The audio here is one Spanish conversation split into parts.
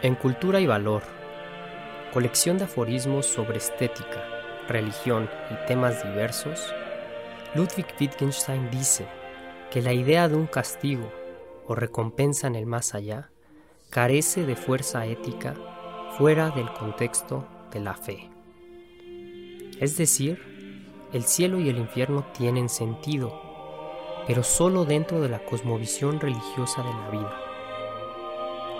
En Cultura y Valor, colección de aforismos sobre estética, religión y temas diversos, Ludwig Wittgenstein dice que la idea de un castigo o recompensa en el más allá carece de fuerza ética fuera del contexto de la fe. Es decir, el cielo y el infierno tienen sentido, pero solo dentro de la cosmovisión religiosa de la vida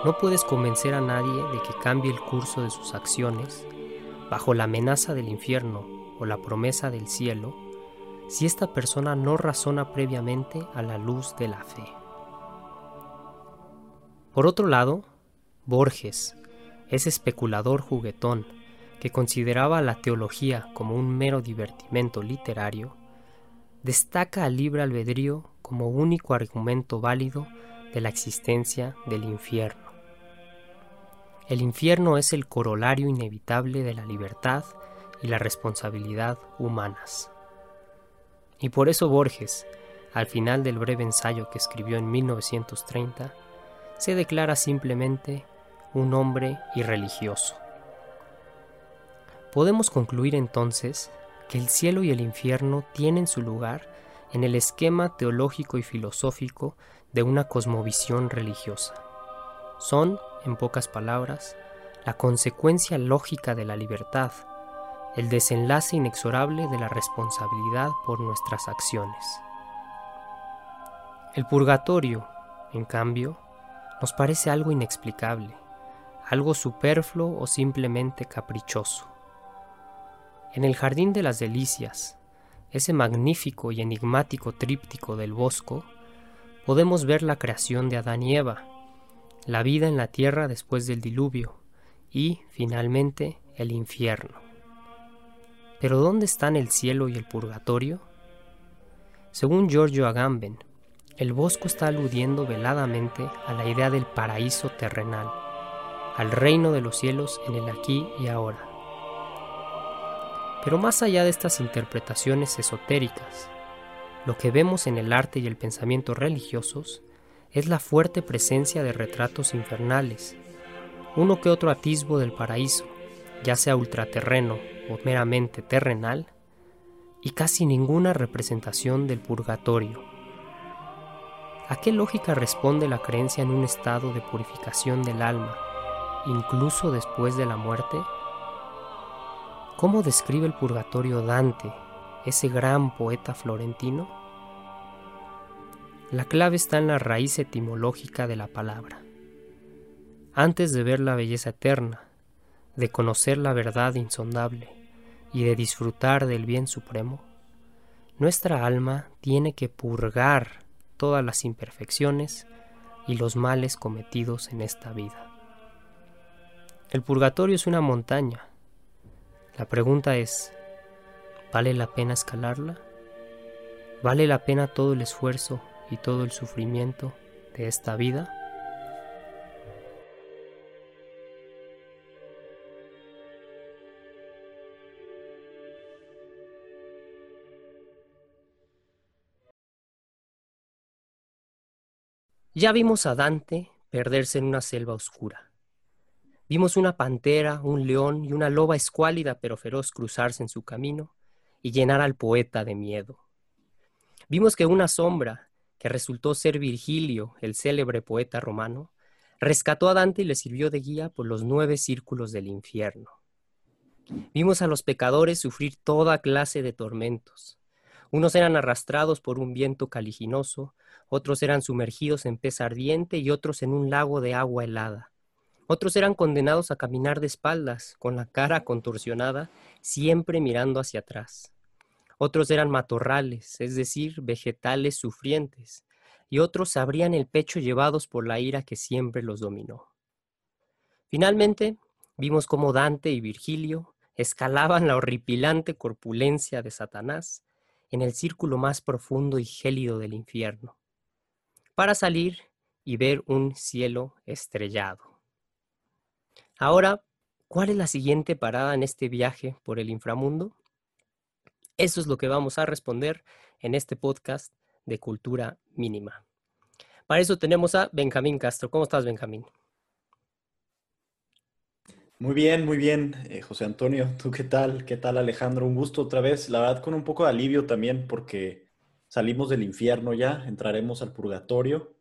no puedes convencer a nadie de que cambie el curso de sus acciones bajo la amenaza del infierno o la promesa del cielo si esta persona no razona previamente a la luz de la fe. Por otro lado, Borges, ese especulador juguetón que consideraba la teología como un mero divertimento literario, destaca al libre albedrío como único argumento válido de la existencia del infierno. El infierno es el corolario inevitable de la libertad y la responsabilidad humanas. Y por eso Borges, al final del breve ensayo que escribió en 1930, se declara simplemente un hombre irreligioso. Podemos concluir entonces que el cielo y el infierno tienen su lugar en el esquema teológico y filosófico de una cosmovisión religiosa. Son en pocas palabras, la consecuencia lógica de la libertad, el desenlace inexorable de la responsabilidad por nuestras acciones. El purgatorio, en cambio, nos parece algo inexplicable, algo superfluo o simplemente caprichoso. En el Jardín de las Delicias, ese magnífico y enigmático tríptico del Bosco, podemos ver la creación de Adán y Eva, la vida en la tierra después del diluvio y, finalmente, el infierno. Pero ¿dónde están el cielo y el purgatorio? Según Giorgio Agamben, el bosco está aludiendo veladamente a la idea del paraíso terrenal, al reino de los cielos en el aquí y ahora. Pero más allá de estas interpretaciones esotéricas, lo que vemos en el arte y el pensamiento religiosos es la fuerte presencia de retratos infernales, uno que otro atisbo del paraíso, ya sea ultraterreno o meramente terrenal, y casi ninguna representación del purgatorio. ¿A qué lógica responde la creencia en un estado de purificación del alma, incluso después de la muerte? ¿Cómo describe el purgatorio Dante, ese gran poeta florentino? La clave está en la raíz etimológica de la palabra. Antes de ver la belleza eterna, de conocer la verdad insondable y de disfrutar del bien supremo, nuestra alma tiene que purgar todas las imperfecciones y los males cometidos en esta vida. El purgatorio es una montaña. La pregunta es, ¿vale la pena escalarla? ¿Vale la pena todo el esfuerzo y todo el sufrimiento de esta vida? Ya vimos a Dante perderse en una selva oscura. Vimos una pantera, un león y una loba escuálida pero feroz cruzarse en su camino y llenar al poeta de miedo. Vimos que una sombra, que resultó ser Virgilio, el célebre poeta romano, rescató a Dante y le sirvió de guía por los nueve círculos del infierno. Vimos a los pecadores sufrir toda clase de tormentos. Unos eran arrastrados por un viento caliginoso, otros eran sumergidos en pez ardiente y otros en un lago de agua helada. Otros eran condenados a caminar de espaldas, con la cara contorsionada, siempre mirando hacia atrás. Otros eran matorrales, es decir, vegetales sufrientes, y otros abrían el pecho llevados por la ira que siempre los dominó. Finalmente, vimos cómo Dante y Virgilio escalaban la horripilante corpulencia de Satanás en el círculo más profundo y gélido del infierno, para salir y ver un cielo estrellado. Ahora, ¿cuál es la siguiente parada en este viaje por el inframundo? Eso es lo que vamos a responder en este podcast de cultura mínima. Para eso tenemos a Benjamín Castro. ¿Cómo estás, Benjamín? Muy bien, muy bien, eh, José Antonio. ¿Tú qué tal? ¿Qué tal, Alejandro? Un gusto otra vez. La verdad, con un poco de alivio también, porque salimos del infierno ya, entraremos al purgatorio,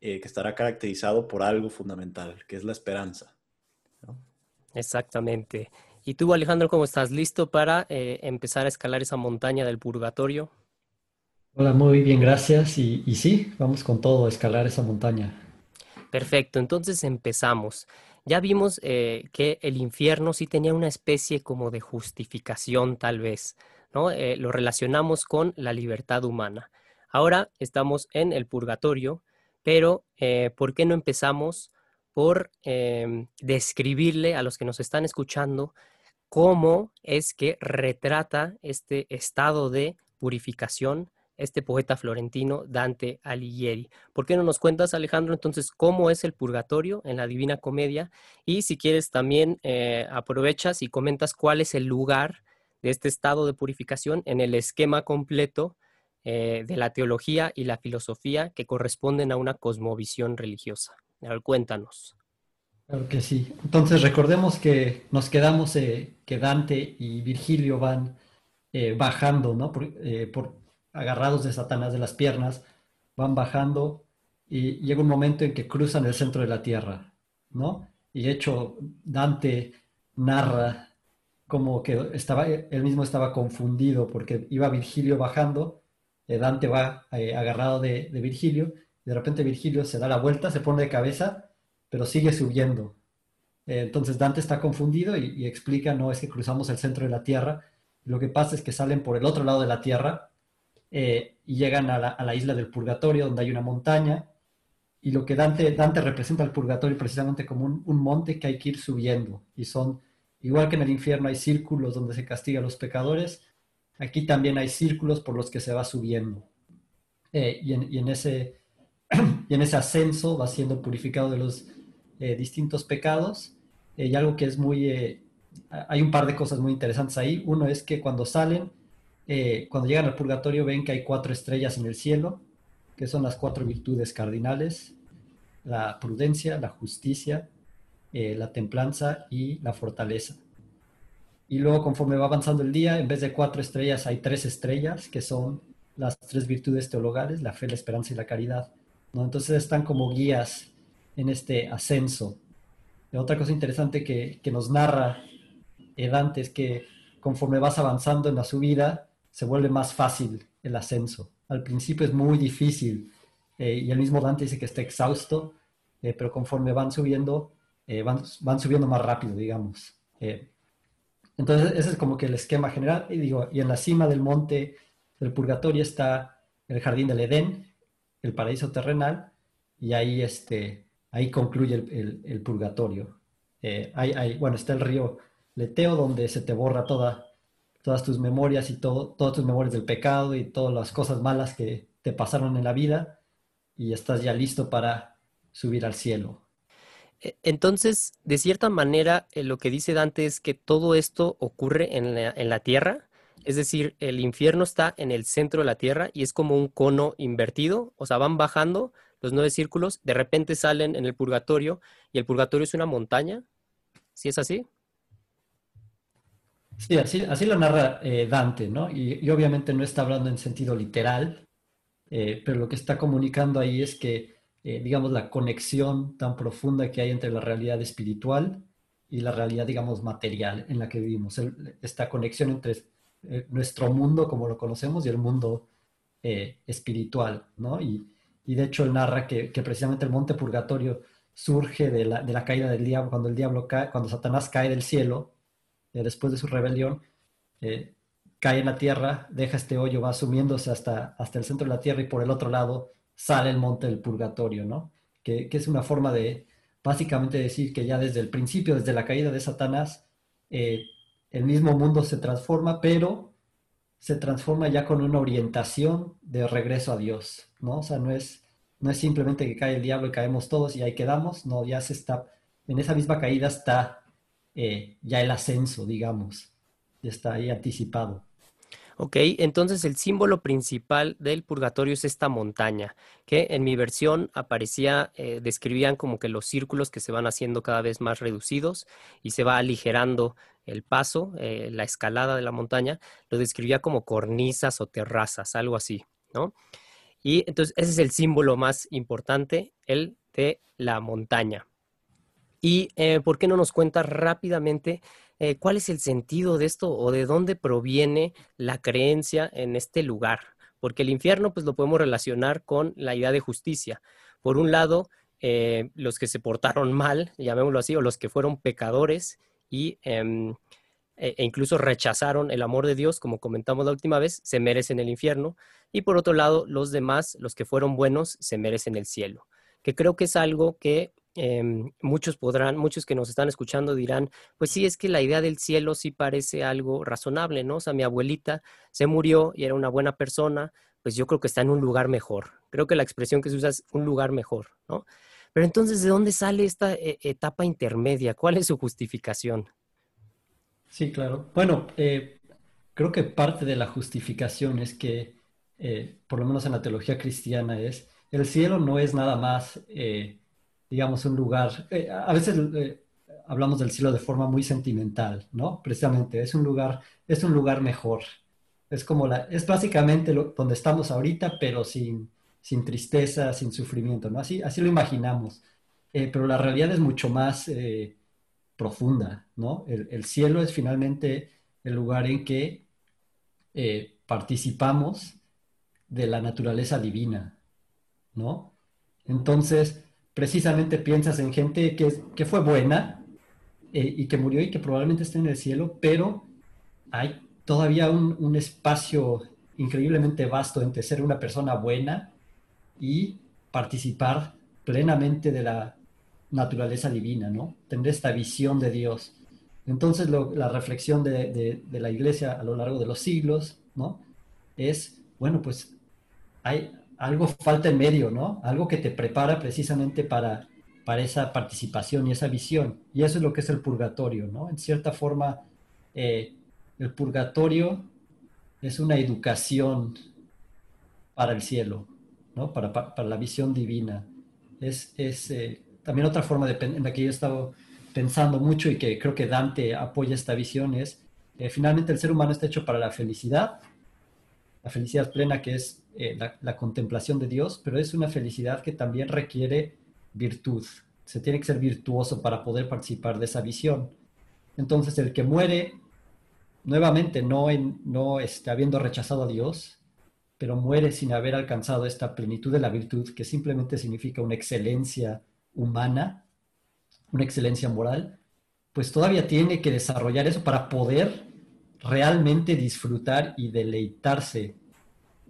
eh, que estará caracterizado por algo fundamental, que es la esperanza. Exactamente. ¿Y tú, Alejandro, cómo estás? ¿Listo para eh, empezar a escalar esa montaña del purgatorio? Hola, muy bien, gracias. Y, y sí, vamos con todo a escalar esa montaña. Perfecto, entonces empezamos. Ya vimos eh, que el infierno sí tenía una especie como de justificación, tal vez, ¿no? Eh, lo relacionamos con la libertad humana. Ahora estamos en el purgatorio, pero eh, ¿por qué no empezamos por em, describirle a los que nos están escuchando cómo es que retrata este estado de purificación este poeta florentino Dante Alighieri. ¿Por qué no nos cuentas, Alejandro, entonces cómo es el purgatorio en la Divina Comedia? Y si quieres también eh, aprovechas y comentas cuál es el lugar de este estado de purificación en el esquema completo eh, de la teología y la filosofía que corresponden a una cosmovisión religiosa. Cuéntanos. Claro que sí. Entonces recordemos que nos quedamos eh, que Dante y Virgilio van bajando, ¿no? por, agarrados de Satanás de las piernas, van bajando y llega un momento en que cruzan el centro de la tierra, ¿no? Y de hecho, Dante narra como que estaba, él mismo estaba confundido porque iba Virgilio bajando, eh, Dante va eh, agarrado de, Virgilio, de repente Virgilio se da la vuelta, se pone de cabeza, pero sigue subiendo. Eh, entonces Dante está confundido y, explica, no es que cruzamos el centro de la tierra, lo que pasa es que salen por el otro lado de la tierra eh, y llegan a la, isla del purgatorio, donde hay una montaña, y lo que Dante, Dante representa el purgatorio precisamente como un, monte que hay que ir subiendo, y son, igual que en el infierno hay círculos donde se castiga a los pecadores, aquí también hay círculos por los que se va subiendo. Eh, y, en, ese, y en ese ascenso va siendo purificado de los eh, distintos pecados, y algo que es muy... hay un par de cosas muy interesantes ahí. Uno es que cuando salen, eh, cuando llegan al purgatorio ven que hay cuatro estrellas en el cielo, que son las cuatro virtudes cardinales, la prudencia, la justicia, eh, la templanza y la fortaleza. Y luego conforme va avanzando el día, en vez de cuatro estrellas hay tres estrellas, que son las tres virtudes teologales, la fe, la esperanza y la caridad. Entonces están como guías en este ascenso. Y otra cosa interesante que, que nos narra Dante es que conforme vas avanzando en la subida, se vuelve más fácil el ascenso. Al principio es muy difícil eh, y el mismo Dante dice que está exhausto, eh, pero conforme van subiendo, eh, van, van, subiendo más rápido, digamos. entonces, ese es como que el esquema general. Y, digo, y en la cima del monte del purgatorio está el jardín del Edén, el paraíso terrenal, y ahí, este, ahí concluye el, purgatorio. Hay, bueno, está el río Leteo, donde se te borra toda todas tus memorias y todo, todas tus memorias del pecado y todas las cosas malas que te pasaron en la vida y estás ya listo para subir al cielo. E, entonces, de cierta manera, eh, lo que dice Dante es que todo esto ocurre en la, en la tierra, es decir, el infierno está en el centro de la tierra y es como un cono invertido, o sea, van bajando los nueve círculos, de repente salen en el purgatorio y el purgatorio es una montaña, ¿sí es así? Sí, así, así lo narra eh, Dante, ¿no? Y, obviamente no está hablando en sentido literal, eh, pero lo que está comunicando ahí es que, eh, digamos, la conexión tan profunda que hay entre la realidad espiritual y la realidad, digamos, material en la que vivimos. esta conexión entre nuestro mundo, como lo conocemos, y el mundo espiritual, ¿no? Y, y, de hecho él narra que, que, precisamente el monte purgatorio surge de la, de la caída del diablo, cuando el diablo cae, cuando Satanás cae del cielo eh, después de su rebelión, eh, cae en la tierra, deja este hoyo, va sumiéndose hasta, hasta el centro de la tierra y por el otro lado sale el monte del purgatorio, ¿no? Que, es una forma de básicamente decir que ya desde el principio, desde la caída de Satanás, eh, el mismo mundo se transforma, pero se transforma ya con una orientación de regreso a Dios, ¿no? O sea, no es, no es simplemente que cae el diablo y caemos todos y ahí quedamos, no, ya se está, en esa misma caída está eh, ya el ascenso, digamos, está ahí anticipado. Ok, entonces el símbolo principal del purgatorio es esta montaña, que en mi versión aparecía, eh, describían como que los círculos que se van haciendo cada vez más reducidos y se va aligerando el paso, eh, la escalada de la montaña, lo describía como cornisas o terrazas, algo así, ¿no? Y entonces ese es el símbolo más importante, el de la montaña. ¿Y eh, por qué no nos cuenta rápidamente eh, cuál es el sentido de esto o de dónde proviene la creencia en este lugar? Porque el infierno pues lo podemos relacionar con la idea de justicia. Por un lado, los que se portaron mal, llamémoslo así, o los que fueron pecadores y em, e, e incluso rechazaron el amor de Dios, como comentamos la última vez, se merecen el infierno. Y por otro lado, los demás, los que fueron buenos, se merecen el cielo. Que creo que es algo que Em, muchos podrán, muchos que nos están escuchando dirán, pues sí, es que la idea del cielo sí parece algo razonable, ¿no? O sea, mi abuelita se murió y era una buena persona, pues yo creo que está en un lugar mejor. Creo que la expresión que se usa es un lugar mejor, ¿no? Pero entonces, ¿de dónde sale esta eh, etapa intermedia? ¿Cuál es su justificación? Sí, claro. Bueno, eh, creo que parte de la justificación es que, eh, por lo menos en la teología cristiana, es el cielo no es nada más digamos, un lugar, a veces hablamos del cielo de forma muy sentimental, ¿no? Precisamente, es un lugar, es un lugar mejor. Es como la, es básicamente donde estamos ahorita, pero sin, sin tristeza, sin sufrimiento, ¿no? Así, así lo imaginamos. Eh, pero la realidad es mucho más profunda, ¿no? El, el, cielo es finalmente el lugar en que participamos de la naturaleza divina, ¿no? Entonces, precisamente piensas en gente que, que fue buena eh, y que murió y que probablemente está en el cielo, pero hay todavía un, espacio increíblemente vasto entre ser una persona buena y participar plenamente de la naturaleza divina, ¿no? Tener esta visión de Dios. Entonces la reflexión de, la iglesia a lo largo de los siglos, ¿no? Es, bueno, pues hay, algo falta en medio, ¿no? Algo que te prepara precisamente para, para esa participación y esa visión. Y eso es lo que es el purgatorio, ¿no? En cierta forma, eh, el purgatorio es una educación para el cielo, ¿no? Para, para, la visión divina. Es, es eh, también otra forma en la que yo he estado pensando mucho y que creo que Dante apoya esta visión es, eh, finalmente el ser humano está hecho para la felicidad, la felicidad plena que es eh, la, contemplación de Dios, pero es una felicidad que también requiere virtud. Se tiene que ser virtuoso para poder participar de esa visión. Entonces, el que muere, nuevamente, no, en, no está habiendo rechazado a Dios, pero muere sin haber alcanzado esta plenitud de la virtud, que simplemente significa una excelencia humana, una excelencia moral, pues todavía tiene que desarrollar eso para poder realmente disfrutar y deleitarse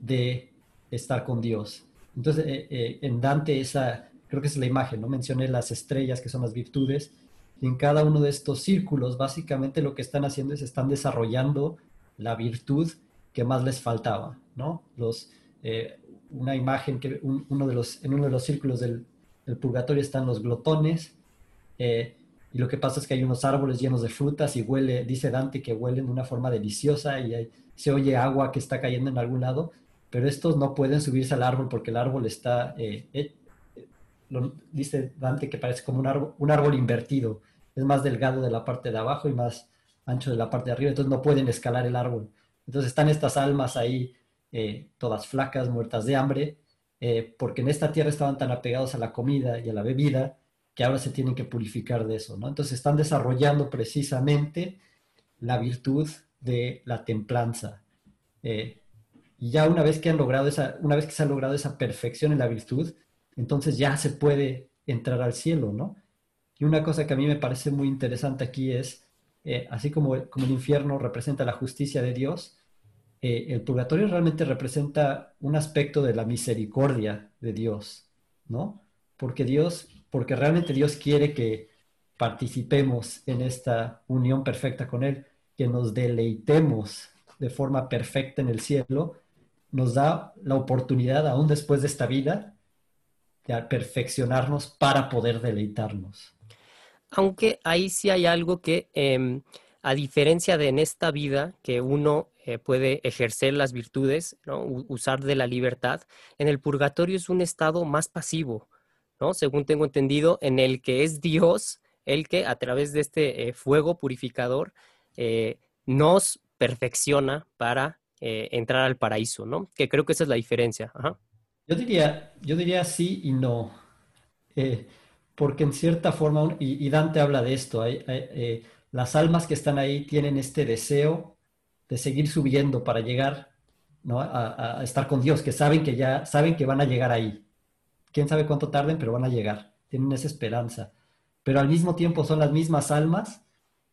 de estar con Dios. Entonces, eh, eh, en Dante, esa, creo que es la imagen, ¿no? Mencioné las estrellas, que son las virtudes, y en cada uno de estos círculos, básicamente lo que están haciendo es están desarrollando la virtud que más les faltaba, ¿no? Los, eh, una imagen que uno de los, en uno de los círculos del, purgatorio están los glotones, y lo que pasa es que hay unos árboles llenos de frutas y huele, dice Dante que huelen de una forma deliciosa y se oye agua que está cayendo en algún lado, pero estos no pueden subirse al árbol porque el árbol está, eh, eh, dice Dante que parece como un árbol, un árbol invertido, es más delgado de la parte de abajo y más ancho de la parte de arriba, entonces no pueden escalar el árbol. Entonces están estas almas ahí, eh, todas flacas, muertas de hambre, porque en esta tierra estaban tan apegados a la comida y a la bebida que ahora se tienen que purificar de eso, ¿no? Entonces están desarrollando precisamente la virtud de la templanza. Y ya una vez que han logrado esa, una vez que se ha logrado esa perfección en la virtud, entonces ya se puede entrar al cielo, ¿no? Y una cosa que a mí me parece muy interesante aquí es, eh, así como, como el infierno representa la justicia de Dios, eh, el purgatorio realmente representa un aspecto de la misericordia de Dios, ¿no? Porque Dios, porque realmente Dios quiere que participemos en esta unión perfecta con Él, que nos deleitemos de forma perfecta en el cielo nos da la oportunidad, aún después de esta vida, de perfeccionarnos para poder deleitarnos. Aunque ahí sí hay algo que, em, a diferencia de en esta vida, que uno eh, puede ejercer las virtudes, usar de la libertad, en el purgatorio es un estado más pasivo, ¿no? según tengo entendido, en el que es Dios el que a través de este fuego purificador nos perfecciona para entrar al paraíso, ¿no? que creo que esa es la diferencia. Yo, diría, yo diría sí y no porque en cierta forma, y, Dante habla de esto, eh, las almas que están ahí tienen este deseo de seguir subiendo para llegar a, estar con Dios, que saben que ya saben que van a llegar ahí. Quién sabe cuánto tarden, pero van a llegar. Tienen esa esperanza. Pero al mismo tiempo son las mismas almas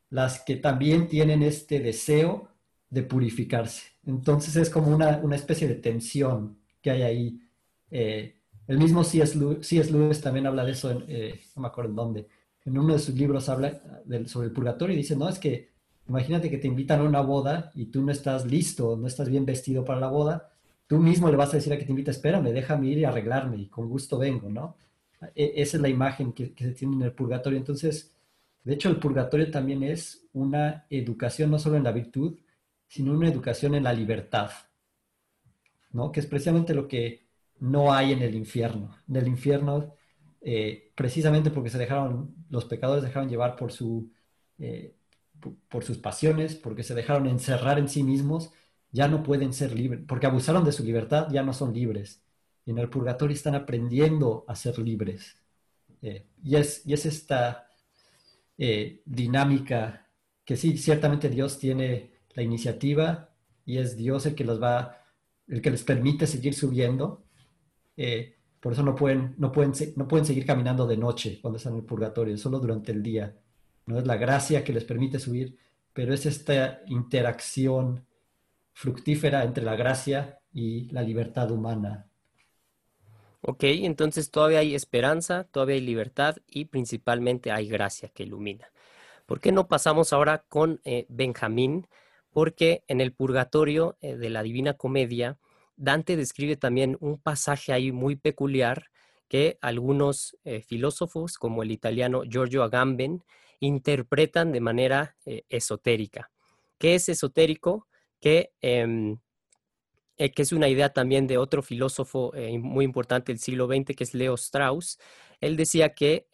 las que también tienen este deseo de purificarse. Entonces es como una, una especie de tensión que hay ahí. Eh, el mismo C.S. Lewis, también habla de eso, eh, no me acuerdo en dónde, en uno de sus libros habla sobre el purgatorio y dice, no, es que imagínate que te invitan a una boda y tú no estás listo, no estás bien vestido para la boda, tú mismo le vas a decir a que te invita, espérame, déjame ir y arreglarme y con gusto vengo, ¿no? E, esa es la imagen que, que se tiene en el purgatorio. Entonces, de hecho, el purgatorio también es una educación no solo en la virtud, sino una educación en la libertad, ¿no? Que es precisamente lo que no hay en el infierno. En el infierno, eh, precisamente porque se dejaron, los pecadores dejaron llevar por, su, eh, por sus pasiones, porque se dejaron encerrar en sí mismos, ya no pueden ser libres, porque abusaron de su libertad, ya no son libres. Y en el purgatorio están aprendiendo a ser libres. Eh, y, es, y es esta dinámica que sí, ciertamente Dios tiene la iniciativa y es Dios el que los va, el que les permite seguir subiendo, eh, por eso no pueden, no, pueden, no pueden seguir caminando de noche cuando están en el purgatorio, solo durante el día. No es la gracia que les permite subir, pero es esta interacción fructífera entre la gracia y la libertad humana. Ok, entonces todavía hay esperanza, todavía hay libertad y principalmente hay gracia que ilumina. ¿Por qué no pasamos ahora con eh, Benjamín? Porque en el purgatorio eh, de la Divina Comedia, Dante describe también un pasaje ahí muy peculiar que algunos eh, filósofos, como el italiano Giorgio Agamben, interpretan de manera eh, esotérica. ¿Qué es esotérico? Em, eh, que, es una idea también de otro filósofo muy importante del siglo XX, que es Leo Strauss. Él decía que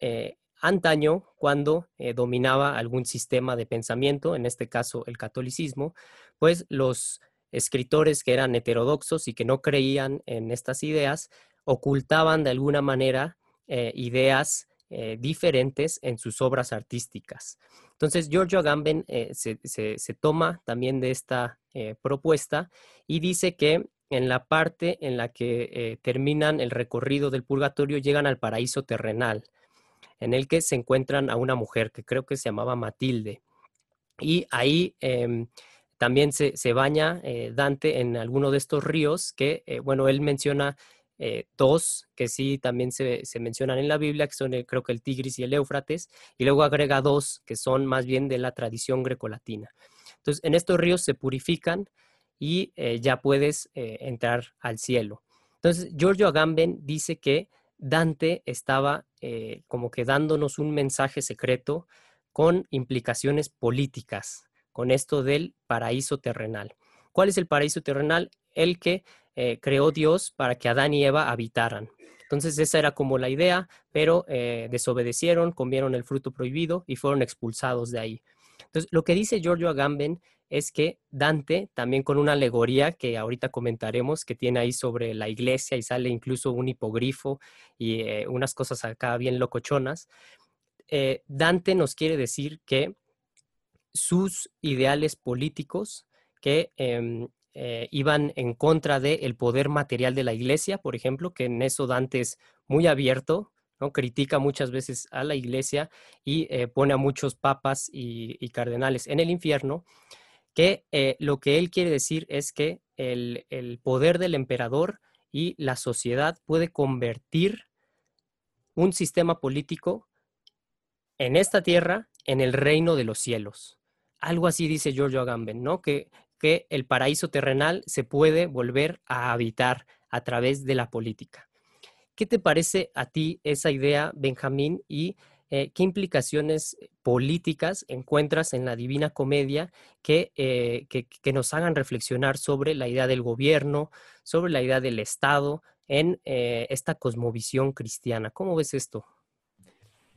antaño, cuando dominaba algún sistema de pensamiento, en este caso el catolicismo, pues los escritores que eran heterodoxos y que no creían en estas ideas, ocultaban de alguna manera eh, ideas eh, diferentes en sus obras artísticas. Entonces, Giorgio Agamben eh, se, toma también de esta propuesta y dice que en la parte en la que terminan el recorrido del purgatorio llegan al paraíso terrenal, en el que se encuentran a una mujer que creo que se llamaba Matilde. Y ahí em, también se, baña eh, Dante en alguno de estos ríos que, eh, bueno, él menciona eh, dos que sí también se, mencionan en la Biblia, que son creo que el Tigris y el Éufrates, y luego agrega dos que son más bien de la tradición grecolatina. Entonces, en estos ríos se purifican y ya puedes entrar al cielo. Entonces, Giorgio Agamben dice que Dante estaba como que dándonos un mensaje secreto con implicaciones políticas con esto del paraíso terrenal. ¿Cuál es el paraíso terrenal? El que eh, creó Dios para que Adán y Eva habitaran. Entonces esa era como la idea, pero eh, desobedecieron, comieron el fruto prohibido y fueron expulsados de ahí. Entonces lo que dice Giorgio Agamben es que Dante, también con una alegoría que ahorita comentaremos, que tiene ahí sobre la iglesia y sale incluso un hipogrifo y eh, unas cosas acá bien locochonas, Dante nos quiere decir que sus ideales políticos que em, eh, iban en contra del poder material de la iglesia, por ejemplo, que en eso Dante es muy abierto, ¿no? critica muchas veces a la iglesia y eh, pone a muchos papas y, cardenales en el infierno, que eh, lo que él quiere decir es que el, el poder del emperador y la sociedad puede convertir un sistema político en esta tierra en el reino de los cielos. Algo así dice Giorgio Agamben, ¿no? Que, que el paraíso terrenal se puede volver a habitar a través de la política. ¿Qué te parece a ti esa idea, Benjamín? Y eh, ¿qué implicaciones políticas encuentras en la Divina Comedia que, eh, que, que, nos hagan reflexionar sobre la idea del gobierno, sobre la idea del Estado en eh, esta cosmovisión cristiana? ¿Cómo ves esto?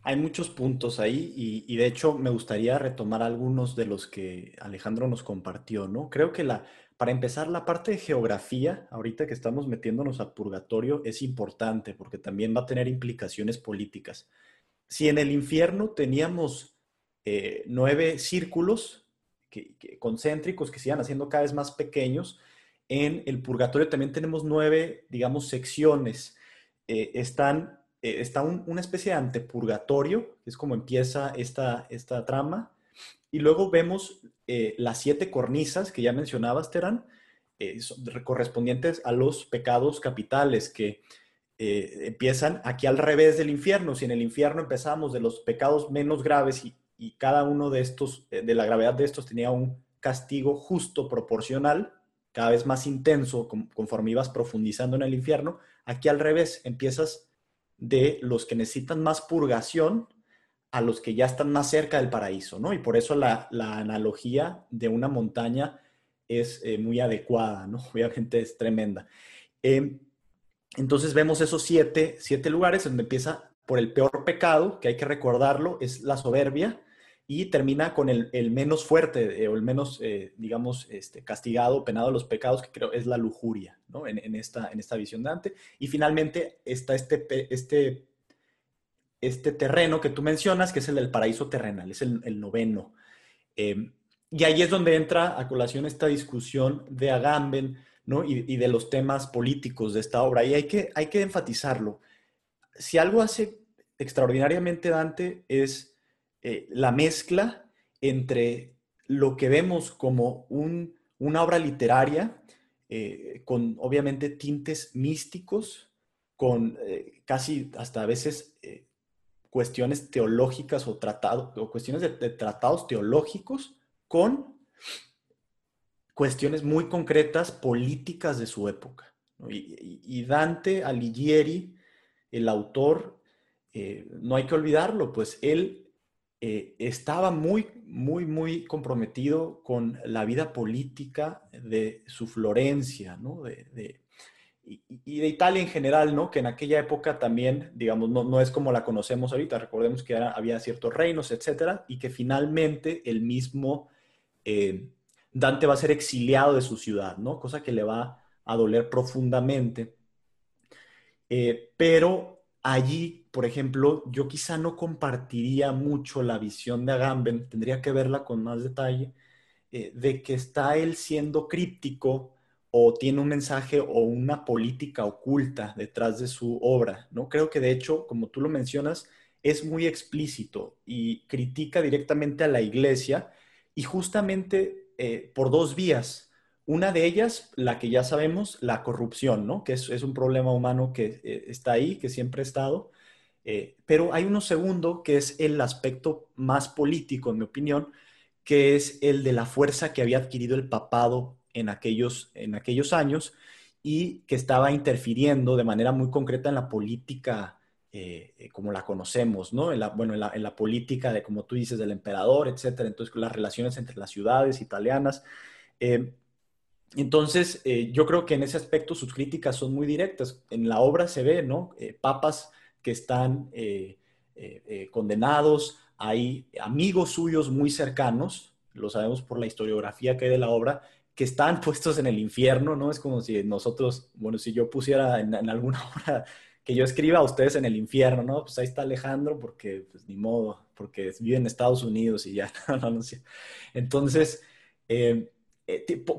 Hay muchos puntos ahí y, de hecho me gustaría retomar algunos de los que Alejandro nos compartió, ¿no? Creo que la, para empezar, la parte de geografía, ahorita que estamos metiéndonos al purgatorio, es importante porque también va a tener implicaciones políticas. Si en el infierno teníamos eh, nueve círculos concéntricos que se iban haciendo cada vez más pequeños, en el purgatorio también tenemos nueve, digamos, secciones. Eh, están eh, está un, una especie de antepurgatorio, es como empieza esta, esta trama, y luego vemos eh, las siete cornisas que ya mencionabas, Terán, eh, correspondientes a los pecados capitales, que eh, empiezan aquí al revés del infierno. Si en el infierno empezamos de los pecados menos graves y, y cada uno de estos, de la gravedad de estos tenía un castigo justo, proporcional, cada vez más intenso, conforme ibas profundizando en el infierno, aquí al revés, empiezas de los que necesitan más purgación a los que ya están más cerca del paraíso, ¿no? Y por eso la, la analogía de una montaña es eh, muy adecuada, ¿no? Obviamente es tremenda. Eh, entonces vemos esos siete, siete lugares donde empieza por el peor pecado, que hay que recordarlo, es la soberbia, y termina con el, el menos fuerte eh, o el menos, eh, digamos, este, castigado, penado de los pecados, que creo es la lujuria, ¿no? En, en, esta, en esta visión de Dante. Y finalmente está este, este, este terreno que tú mencionas, que es el del paraíso terrenal, es el, noveno. Eh, y ahí es donde entra a colación esta discusión de Agamben, ¿no? Y, y, de los temas políticos de esta obra. Y hay que, hay que enfatizarlo. Si algo hace extraordinariamente Dante es eh, la mezcla entre lo que vemos como un, una obra literaria, eh, con obviamente tintes místicos, con eh, casi hasta a veces cuestiones teológicas o, tratado, o cuestiones de, tratados teológicos, con cuestiones muy concretas políticas de su época. Y, Dante Alighieri, el autor, no hay que olvidarlo, pues él eh, estaba muy, muy, muy comprometido con la vida política de su Florencia, ¿no? De, y, de Italia en general, ¿no? Que en aquella época también, digamos, no, no es como la conocemos ahorita. Recordemos que había ciertos reinos, etcétera, y que finalmente el mismo eh, Dante va a ser exiliado de su ciudad, ¿no? Cosa que le va a doler profundamente. Eh, pero allí por ejemplo, yo quizá no compartiría mucho la visión de Agamben, tendría que verla con más detalle, eh, de que está él siendo críptico o tiene un mensaje o una política oculta detrás de su obra, ¿no? Creo que de hecho, como tú lo mencionas, es muy explícito y critica directamente a la iglesia y justamente eh, por dos vías. Una de ellas, la que ya sabemos, la corrupción, ¿no? Que es, es un problema humano que eh, está ahí, que siempre ha estado eh, pero hay uno segundo que es el aspecto más político, en mi opinión, que es el de la fuerza que había adquirido el papado en aquellos, en aquellos años y que estaba interfiriendo de manera muy concreta en la política eh, eh como la conocemos, ¿no? En la, bueno, en la, en la, política de, como tú dices, del emperador, etcétera. Entonces, las relaciones entre las ciudades italianas. Eh, entonces, yo creo que en ese aspecto sus críticas son muy directas. En la obra se ve, ¿no? papas que están eh, eh, eh, condenados, hay amigos suyos muy cercanos, lo sabemos por la historiografía que hay de la obra, que están puestos en el infierno, ¿no? Es como si nosotros, bueno, si yo pusiera en, alguna obra que yo escriba a ustedes en el infierno, ¿no? Pues ahí está Alejandro, porque pues ni modo, porque vive en Estados Unidos y ya, no, no, sé. Entonces,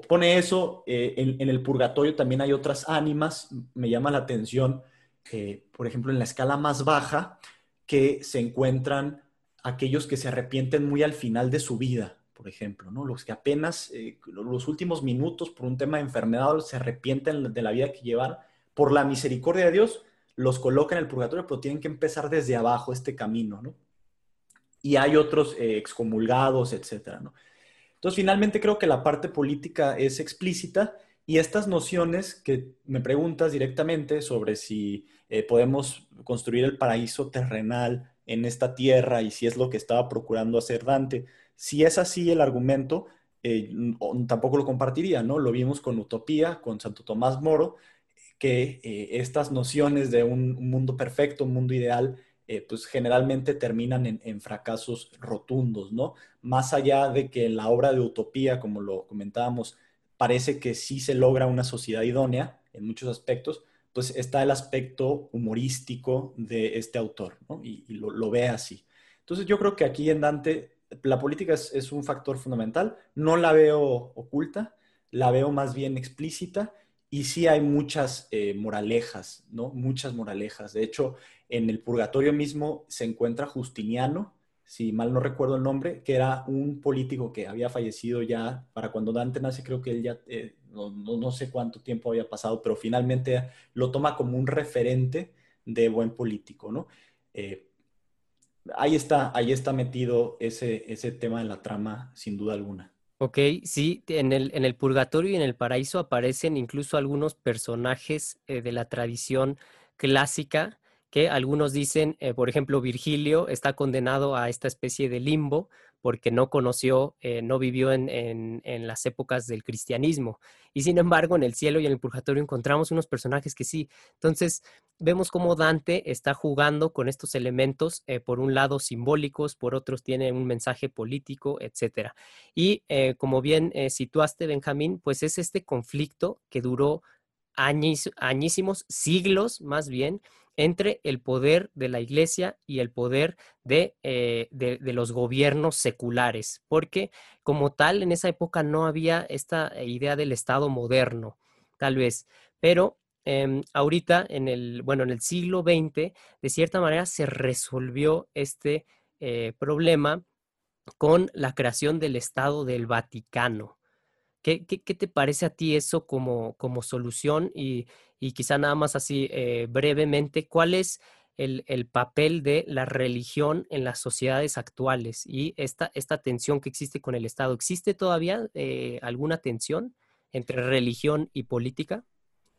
pone eso, en, el purgatorio también hay otras ánimas, me llama la atención eh, por ejemplo, en la escala más baja, que se encuentran aquellos que se arrepienten muy al final de su vida, por ejemplo, ¿no? Los que apenas eh, los últimos minutos por un tema de enfermedad se arrepienten de la vida que llevan, por la misericordia de Dios, los coloca en el purgatorio, pero tienen que empezar desde abajo este camino, ¿no? Y hay otros eh, excomulgados, etcétera, ¿no? Entonces, finalmente creo que la parte política es explícita y estas nociones que me preguntas directamente sobre si eh, podemos construir el paraíso terrenal en esta tierra y si es lo que estaba procurando hacer Dante. Si es así el argumento, eh, tampoco lo compartiría, ¿no? Lo vimos con Utopía, con Santo Tomás Moro, que eh, estas nociones de un, mundo perfecto, un mundo ideal, pues generalmente terminan en, en, fracasos rotundos, ¿no? Más allá de que en la obra de Utopía, como lo comentábamos, parece que sí se logra una sociedad idónea en muchos aspectos, pues está el aspecto humorístico de este autor, ¿no? Y, lo, ve así. Entonces yo creo que aquí en Dante la política es, un factor fundamental, no la veo oculta, la veo más bien explícita y sí hay muchas eh, moralejas, ¿no? Muchas moralejas. De hecho, en el Purgatorio mismo se encuentra Justiniano, si mal no recuerdo el nombre, que era un político que había fallecido ya para cuando Dante nace, creo que él ya eh, no, sé cuánto tiempo había pasado, pero finalmente lo toma como un referente de buen político, ¿no? Eh, ahí está, ahí está metido ese, ese tema de la trama, sin duda alguna. Ok, sí, en el, en el purgatorio y en el paraíso aparecen incluso algunos personajes eh, de la tradición clásica que algunos dicen, eh, por ejemplo, Virgilio está condenado a esta especie de limbo porque no conoció, eh, no vivió en, las épocas del cristianismo. Y sin embargo, en el cielo y en el purgatorio encontramos unos personajes que sí. Entonces, vemos cómo Dante está jugando con estos elementos, eh, por un lado simbólicos, por otros tiene un mensaje político, etc. Y como bien situaste, Benjamín, pues es este conflicto que duró años, añísimos, siglos más bien, entre el poder de la iglesia y el poder eh, de, de, los gobiernos seculares, porque como tal en esa época no había esta idea del Estado moderno, tal vez, pero em, ahorita en el, bueno, en el siglo XX, de cierta manera se resolvió este eh, problema con la creación del Estado del Vaticano. ¿Qué, te parece a ti eso como, como solución? Y, quizá nada más así eh, brevemente, ¿cuál es el, papel de la religión en las sociedades actuales y esta, esta tensión que existe con el Estado? ¿Existe todavía eh, alguna tensión entre religión y política?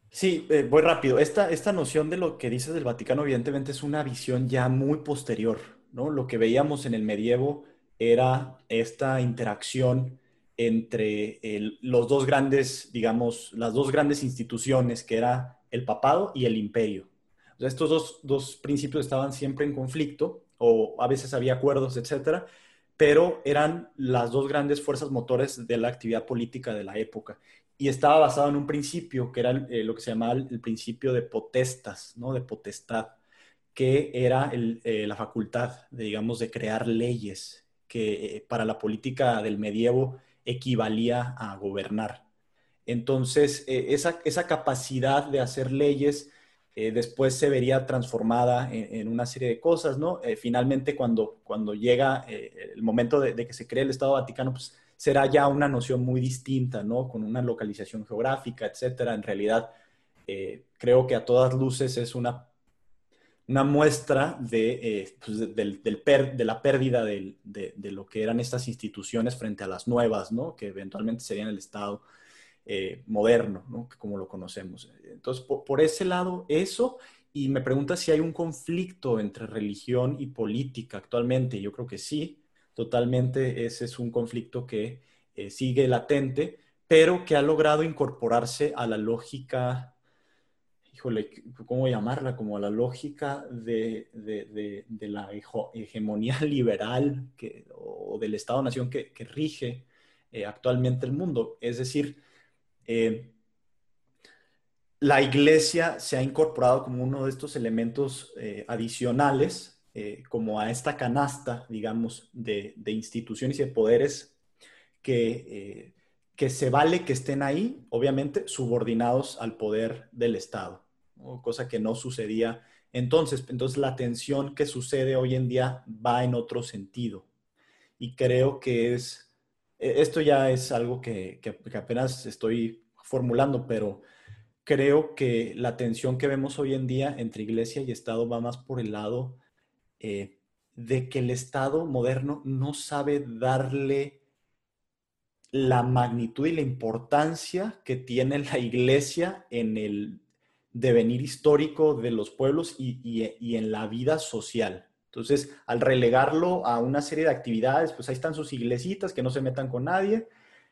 Sí, eh, voy rápido. Esta, esta noción de lo que dices del Vaticano, evidentemente, es una visión ya muy posterior, ¿no? Lo que veíamos en el medievo era esta interacción entre los dos grandes, digamos, las dos grandes instituciones, que era el papado y el imperio. estos dos, dos, principios estaban siempre en conflicto, o a veces había acuerdos, etcétera, pero eran las dos grandes fuerzas motores de la actividad política de la época. Y estaba basado en un principio, que era eh, lo que se llamaba el, principio de potestas, ¿no? De potestad, que era eh, la facultad, de, digamos, de crear leyes, que eh, para la política del medievo equivalía a gobernar. Entonces, eh, esa, capacidad de hacer leyes eh, después se vería transformada en, una serie de cosas, ¿no? Eh, finalmente, cuando, cuando llega el momento de, que se cree el Estado Vaticano, pues será ya una noción muy distinta, ¿no? Con una localización geográfica, etcétera. En realidad, creo que a todas luces es una una muestra de, eh, pues, de la pérdida de, lo que eran estas instituciones frente a las nuevas, ¿no? que eventualmente serían el Estado eh, moderno, ¿no? como lo conocemos. Entonces, por, ese lado, eso, y me pregunta si hay un conflicto entre religión y política actualmente. Yo creo que sí, totalmente ese es un conflicto que eh, sigue latente, pero que ha logrado incorporarse a la lógica híjole, ¿cómo llamarla? Como la lógica de, la hegemonía liberal o del Estado-Nación que, rige eh, actualmente el mundo. Es decir, eh, la iglesia se ha incorporado como uno de estos elementos eh, adicionales, como a esta canasta, digamos, de, instituciones y de poderes que que se vale que estén ahí, obviamente, subordinados al poder del Estado cosa que no sucedía entonces. Entonces la tensión que sucede hoy en día va en otro sentido. Y creo que es, e, esto ya es algo que, apenas estoy formulando, pero creo que la tensión que vemos hoy en día entre iglesia y Estado va más por el lado eh, de que el Estado moderno no sabe darle la magnitud y la importancia que tiene la iglesia en el devenir histórico de los pueblos y, en la vida social. Entonces, al relegarlo a una serie de actividades, pues ahí están sus iglesitas, que no se metan con nadie,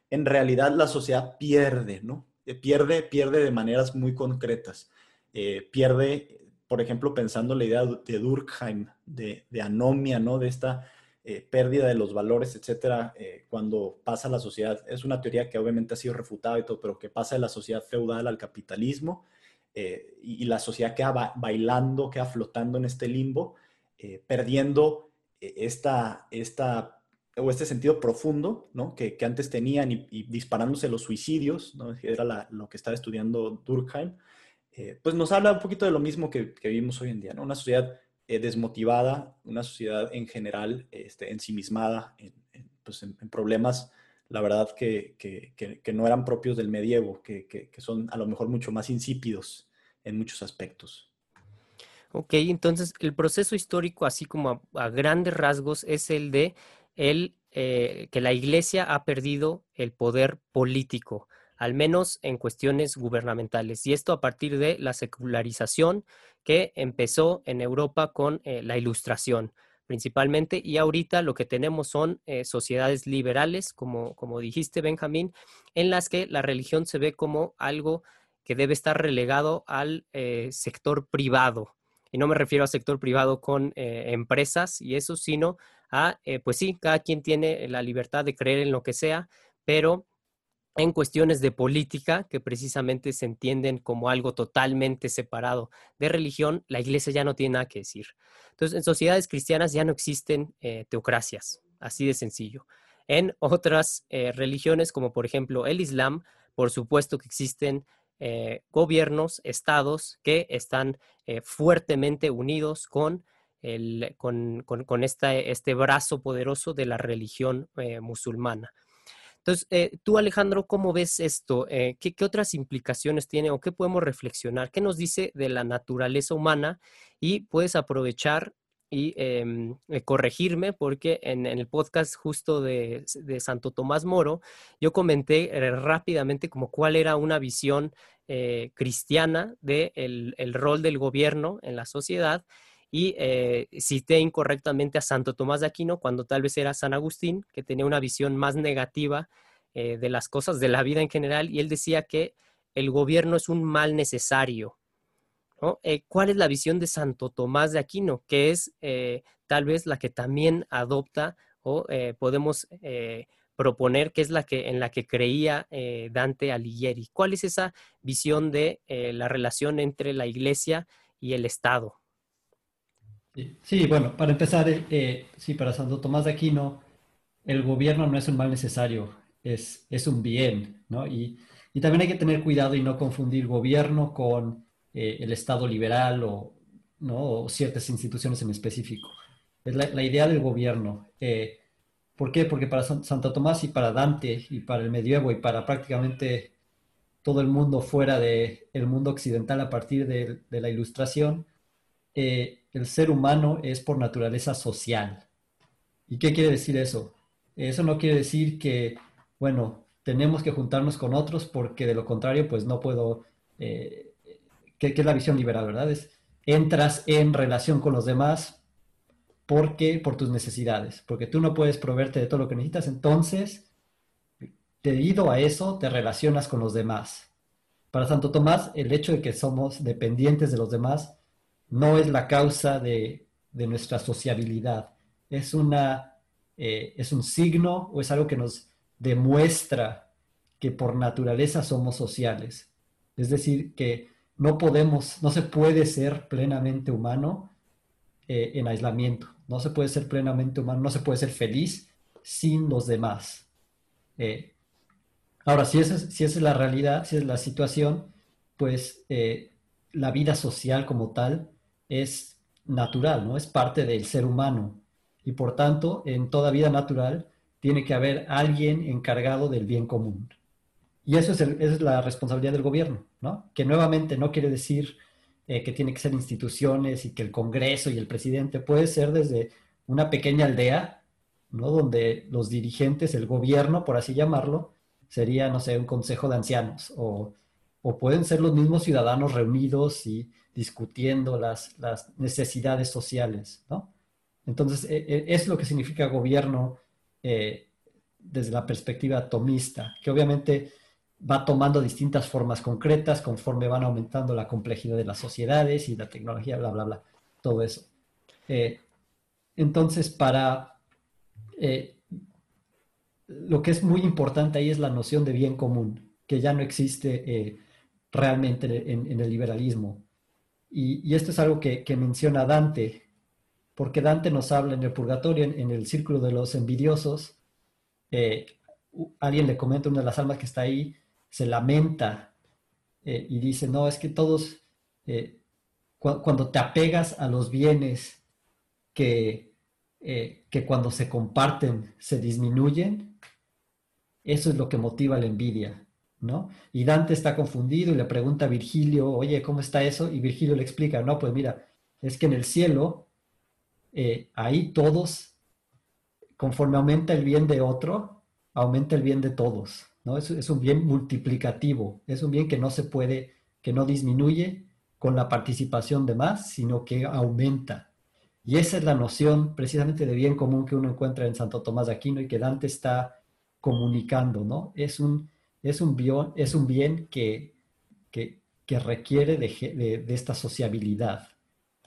en realidad la sociedad pierde, ¿no? Eh, pierde, pierde de maneras muy concretas. Eh, pierde, por ejemplo, pensando la idea de Durkheim, de, anomia, ¿no? De esta eh, pérdida de los valores, etcétera, cuando pasa la sociedad. Es una teoría que obviamente ha sido refutada y todo, pero que pasa de la sociedad feudal al capitalismo y, y, la sociedad queda bailando, queda flotando en este limbo eh, perdiendo eh, esta, esta, o este sentido profundo ¿no? que, antes tenían y, disparándose los suicidios, ¿no? era lo que estaba estudiando Durkheim, eh, pues nos habla un poquito de lo mismo que, vivimos hoy en día, ¿no? una sociedad desmotivada, una sociedad en general este, ensimismada pues, en, problemas, la verdad, que, que, no eran propios del medievo, que son a lo mejor mucho más insípidos en muchos aspectos. Ok, entonces el proceso histórico, así como a, grandes rasgos, es el de el, eh, que la Iglesia ha perdido el poder político, al menos en cuestiones gubernamentales. Y esto a partir de la secularización que empezó en Europa con eh, la Ilustración principalmente, y ahorita lo que tenemos son eh, sociedades liberales, como, como dijiste, Benjamín, en las que la religión se ve como algo que debe estar relegado al sector privado, y no me refiero a sector privado con eh, empresas y eso, sino a, eh, pues sí, cada quien tiene la libertad de creer en lo que sea, pero en cuestiones de política, que precisamente se entienden como algo totalmente separado de religión, la iglesia ya no tiene nada que decir. Entonces, en sociedades cristianas ya no existen eh, teocracias, así de sencillo. En otras religiones, como por ejemplo el Islam, por supuesto que existen eh, gobiernos, estados que están eh, fuertemente unidos con, con, este brazo poderoso de la religión eh, musulmana. Entonces, tú Alejandro, ¿cómo ves esto? ¿qué, ¿qué, otras implicaciones tiene o qué podemos reflexionar? ¿Qué nos dice de la naturaleza humana? Y puedes aprovechar y em, eh, corregirme porque en, el podcast justo de, Santo Tomás Moro yo comenté eh, rápidamente como cuál era una visión eh, cristiana del de el rol del gobierno en la sociedad y cité incorrectamente a Santo Tomás de Aquino cuando tal vez era San Agustín, que tenía una visión más negativa de las cosas de la vida en general y él decía que el gobierno es un mal necesario eh, ¿Cuál es la visión de Santo Tomás de Aquino? Que es eh, tal vez la que también adopta o eh, podemos proponer que es la que en la que creía Dante Alighieri. ¿Cuál es esa visión de la relación entre la Iglesia y el Estado? Sí, bueno, para empezar, sí, para Santo Tomás de Aquino, el gobierno no es un mal necesario, es, es un bien, ¿no? Y, y también hay que tener cuidado y no confundir gobierno con eh, el Estado liberal o, ¿no? ciertas instituciones en específico. Es la, idea del gobierno. Eh, ¿Por qué? Porque para Santo Tomás y para Dante y para el medievo y para prácticamente todo el mundo fuera del el mundo occidental a partir de, la ilustración, eh, el ser humano es por naturaleza social. ¿Y qué quiere decir eso? Eso no quiere decir que, bueno, tenemos que juntarnos con otros porque de lo contrario, pues no puedo que, es la visión liberal, ¿verdad? Es, entras en relación con los demás porque por tus necesidades, porque tú no puedes proveerte de todo lo que necesitas, entonces, debido a eso, te relacionas con los demás. Para Santo Tomás, el hecho de que somos dependientes de los demás no es la causa de, nuestra sociabilidad, es, una, eh, es un signo o es algo que nos demuestra que por naturaleza somos sociales. Es decir, que no podemos, no se puede ser plenamente humano eh, en aislamiento, no se puede ser plenamente humano, no se puede ser feliz sin los demás. Eh, ahora, si esa, si es la realidad, si es la situación, pues la vida social como tal es natural, ¿no? Es parte del ser humano. Y por tanto, en toda vida natural tiene que haber alguien encargado del bien común. Y eso es, es la responsabilidad del gobierno, ¿no? Que nuevamente no quiere decir eh, que tiene que ser instituciones y que el Congreso y el presidente puede ser desde una pequeña aldea, ¿no? Donde los dirigentes, el gobierno, por así llamarlo, sería, no sé, un consejo de ancianos o, o pueden ser los mismos ciudadanos reunidos y discutiendo las, las necesidades sociales, ¿no? Entonces, e, e, es lo que significa gobierno eh, desde la perspectiva atomista, que obviamente va tomando distintas formas concretas conforme van aumentando la complejidad de las sociedades y la tecnología, bla, bla, bla, todo eso. Eh, entonces, para eh, lo que es muy importante ahí es la noción de bien común, que ya no existe realmente en, el liberalismo. Y, esto es algo que, menciona Dante, porque Dante nos habla en el purgatorio, en, el círculo de los envidiosos, alguien le comenta, una de las almas que está ahí, se lamenta eh, y dice, no, es que todos, eh, cuando te apegas a los bienes que, eh, que cuando se comparten se disminuyen, eso es lo que motiva la envidia, Y Dante está confundido y le pregunta a Virgilio, oye, ¿cómo está eso? Y Virgilio le explica, no, pues mira, es que en el cielo, ahí todos, conforme aumenta el bien de otro, aumenta el bien de todos. ¿no? Es, un bien multiplicativo, es un bien que no se puede, que no disminuye con la participación de más, sino que aumenta. Y esa es la noción precisamente de bien común que uno encuentra en Santo Tomás de Aquino y que Dante está comunicando, ¿no? Es un, es un, bien, es un bien que, que, requiere de, esta sociabilidad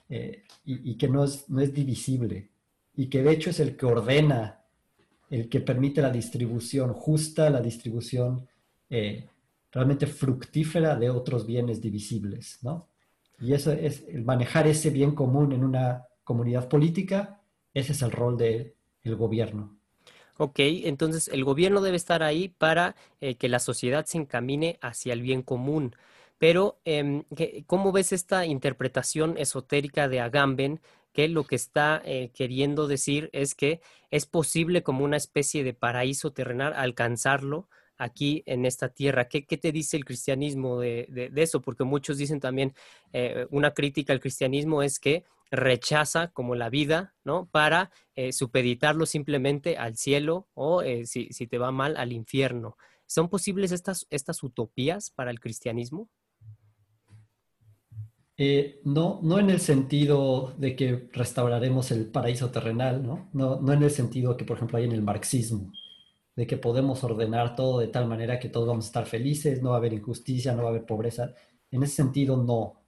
eh, y, que no es, no es divisible y que de hecho es el que ordena el que permite la distribución justa, la distribución eh, realmente fructífera de otros bienes divisibles, ¿no? Y eso es el manejar ese bien común en una comunidad política, ese es el rol del gobierno. Ok, entonces el gobierno debe estar ahí para eh, que la sociedad se encamine hacia el bien común. Pero, em, ¿cómo ves esta interpretación esotérica de Agamben que lo que está eh, queriendo decir es que es posible como una especie de paraíso terrenal alcanzarlo aquí en esta tierra. ¿Qué, te dice el cristianismo de, eso? Porque muchos dicen también, eh, una crítica al cristianismo es que rechaza como la vida, ¿no? Para eh, supeditarlo simplemente al cielo o, si, si, te va mal, al infierno. ¿Son posibles estas, estas utopías para el cristianismo? Eh, no, no en el sentido de que restauraremos el paraíso terrenal, ¿no? ¿no? No en el sentido que, por ejemplo, hay en el marxismo, de que podemos ordenar todo de tal manera que todos vamos a estar felices, no va a haber injusticia, no va a haber pobreza. En ese sentido, no.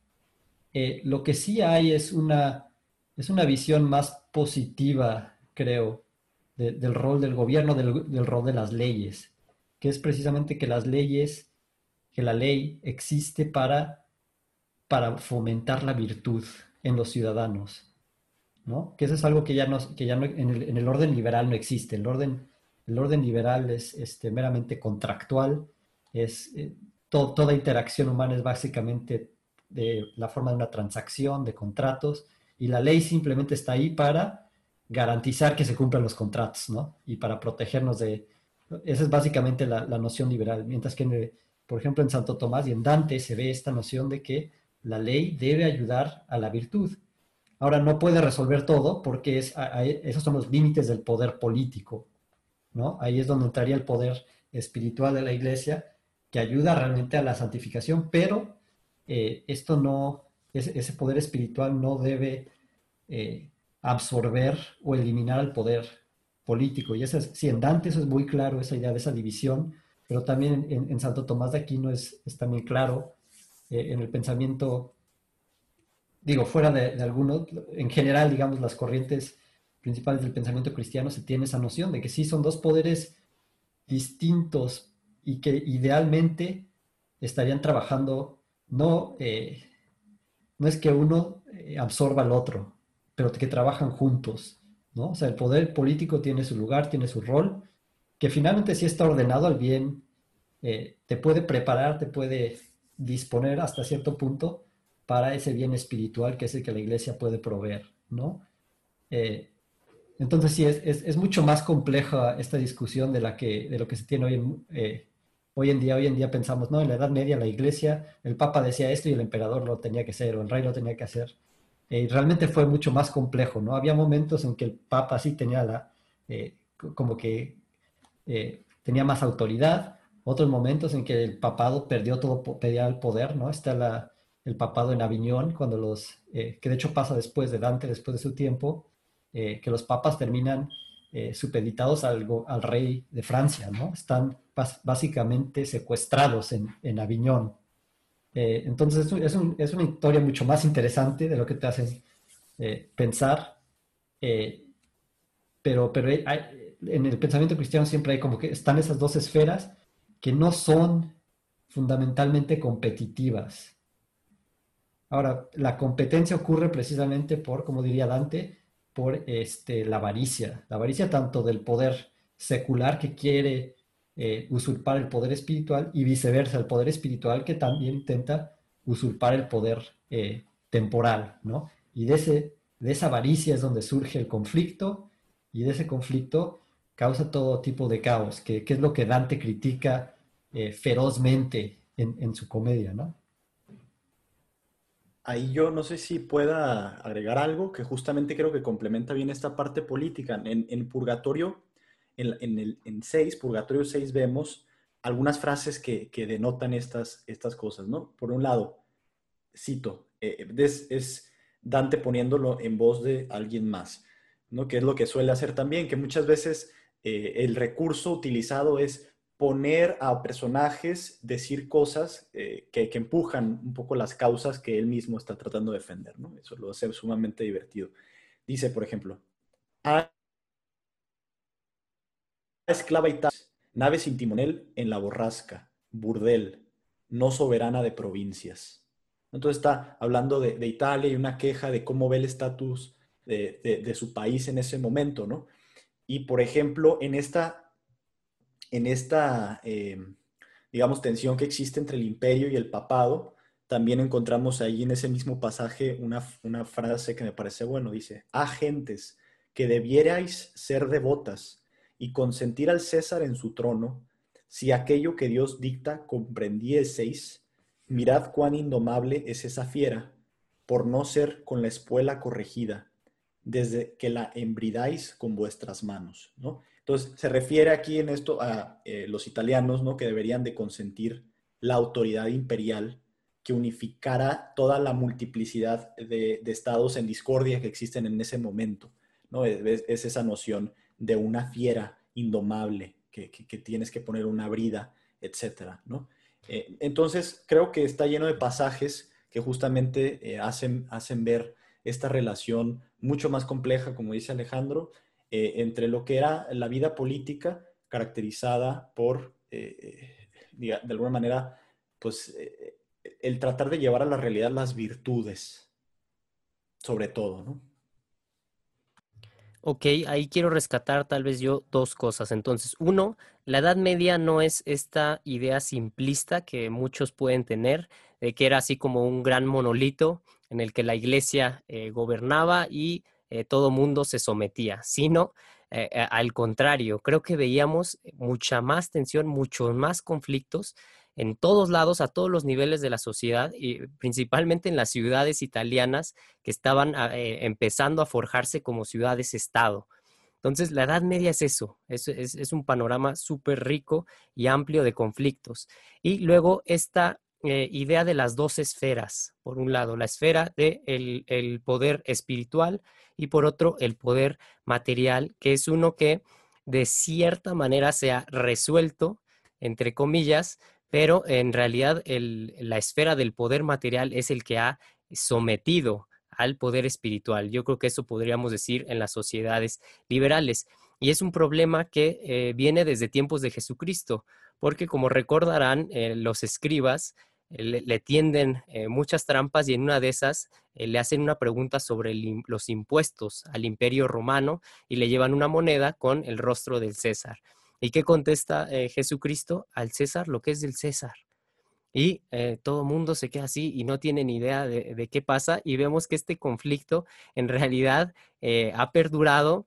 Eh, lo que sí hay es una, es una visión más positiva, creo, del rol del gobierno, del, del rol de las leyes, que es precisamente que las leyes, que la ley existe para para fomentar la virtud en los ciudadanos, ¿no? Que eso es algo que ya, no, que ya no, en, el, orden liberal no existe. El orden, el orden liberal es este, meramente contractual, es, eh, toda interacción humana es básicamente de la forma de una transacción, de contratos, y la ley simplemente está ahí para garantizar que se cumplan los contratos, ¿no? Y para protegernos de... Esa es básicamente la, la noción liberal, mientras que, por ejemplo, en Santo Tomás y en Dante se ve esta noción de que la ley debe ayudar a la virtud. Ahora, no puede resolver todo porque es, esos son los límites del poder político, ¿no? Ahí es donde entraría el poder espiritual de la iglesia que ayuda realmente a la santificación, pero eh, esto no, ese, poder espiritual no debe eh, absorber o eliminar el poder político. Y eso es, en Dante eso es muy claro, esa idea de esa división, pero también en, Santo Tomás de Aquino es, es también claro eh, en el pensamiento, digo, fuera de, de algunos, en general, digamos, las corrientes principales del pensamiento cristiano se tiene esa noción de que sí son dos poderes distintos y que idealmente estarían trabajando, no, eh, no es que uno eh, absorba al otro, pero que trabajan juntos, ¿no? O sea, el poder político tiene su lugar, tiene su rol, que finalmente sí está ordenado al bien, te puede preparar, te puede disponer hasta cierto punto para ese bien espiritual que es el que la iglesia puede proveer, ¿no? Eh, entonces sí, es, es, mucho más compleja esta discusión de, la que, de lo que se tiene hoy en, eh, hoy en día. Hoy en día pensamos, no, en la Edad Media la iglesia, el Papa decía esto y el emperador lo tenía que hacer o el rey lo tenía que hacer. Eh, realmente fue mucho más complejo, ¿no? Había momentos en que el Papa sí tenía la, como que tenía más autoridad, otros momentos en que el papado perdió todo, pedía el poder, ¿no? Está el papado en Aviñón, cuando los, eh, que de hecho pasa después de Dante, después de su tiempo, que los papas terminan supeditados al, al, rey de Francia, ¿no? Están básicamente secuestrados en, Aviñón. entonces es, un, es, una historia mucho más interesante de lo que te hacen pensar, pero, pero en el pensamiento cristiano siempre hay como que están esas dos esferas que no son fundamentalmente competitivas. Ahora, la competencia ocurre precisamente por, como diría Dante, por este, la avaricia. La avaricia tanto del poder secular que quiere eh, usurpar el poder espiritual y viceversa, el poder espiritual que también intenta usurpar el poder eh, temporal, ¿no? Y de, ese, de esa avaricia es donde surge el conflicto y de ese conflicto causa todo tipo de caos, que, es lo que Dante critica eh, ferozmente en, su comedia, ¿no? Ahí yo no sé si pueda agregar algo que justamente creo que complementa bien esta parte política. En, Purgatorio, en, el, en 6, Purgatorio 6 vemos algunas frases que, denotan estas, estas cosas, ¿no? Por un lado, cito, eh, es, es, Dante poniéndolo en voz de alguien más, ¿no? Que es lo que suele hacer también, que muchas veces eh, el recurso utilizado es poner a personajes, decir cosas eh, que, empujan un poco las causas que él mismo está tratando de defender, ¿no? Eso lo hace sumamente divertido. Dice, por ejemplo, a esclava y tal, nave sin timonel en la borrasca, burdel, no soberana de provincias. Entonces está hablando de, Italia y una queja de cómo ve el estatus de, de, su país en ese momento, ¿no? Y por ejemplo, en esta, en esta eh, digamos, tensión que existe entre el imperio y el papado, también encontramos ahí en ese mismo pasaje una, una frase que me parece bueno. Dice, a gentes que debierais ser devotas y consentir al César en su trono, si aquello que Dios dicta comprendieseis, mirad cuán indomable es esa fiera, por no ser con la espuela corregida, desde que la embridáis con vuestras manos, ¿no? Entonces, se refiere aquí en esto a eh, los italianos, ¿no? Que deberían de consentir la autoridad imperial que unificara toda la multiplicidad de, estados en discordia que existen en ese momento, ¿no? Es, esa noción de una fiera indomable que, tienes que poner una brida, etcétera, ¿no? Eh, entonces, creo que está lleno de pasajes que justamente eh, hacen, hacen ver esta relación mucho más compleja, como dice Alejandro, eh, entre lo que era la vida política caracterizada por, eh, eh, de alguna manera, pues el tratar de llevar a la realidad las virtudes, sobre todo, ¿no? Ok, ahí quiero rescatar tal vez yo dos cosas. Entonces, uno, la Edad Media no es esta idea simplista que muchos pueden tener, de que era así como un gran monolito en el que la iglesia gobernaba y eh, todo mundo se sometía, sino eh, al contrario, creo que veíamos mucha más tensión, muchos más conflictos en todos lados, a todos los niveles de la sociedad y principalmente en las ciudades italianas que estaban ah, empezando a forjarse como ciudades-estado. Entonces, la Edad Media es eso, es, es un panorama súper rico y amplio de conflictos. Y luego esta eh, idea de las dos esferas. Por un lado, la esfera del de el poder espiritual y por otro, el poder material, que es uno que de cierta manera se ha resuelto, entre comillas, pero en realidad la esfera del poder material es el que ha sometido al poder espiritual. Yo creo que eso podríamos decir en las sociedades liberales. Y es un problema que eh, viene desde tiempos de Jesucristo, porque como recordarán, eh, los escribas eh, le, tienden muchas trampas y en una de esas le hacen una pregunta sobre los impuestos al imperio romano y le llevan una moneda con el rostro del César. ¿Y qué contesta Jesucristo? Al César lo que es del César. Y todo mundo se queda así y no tiene ni idea de, qué pasa y vemos que este conflicto en realidad ha perdurado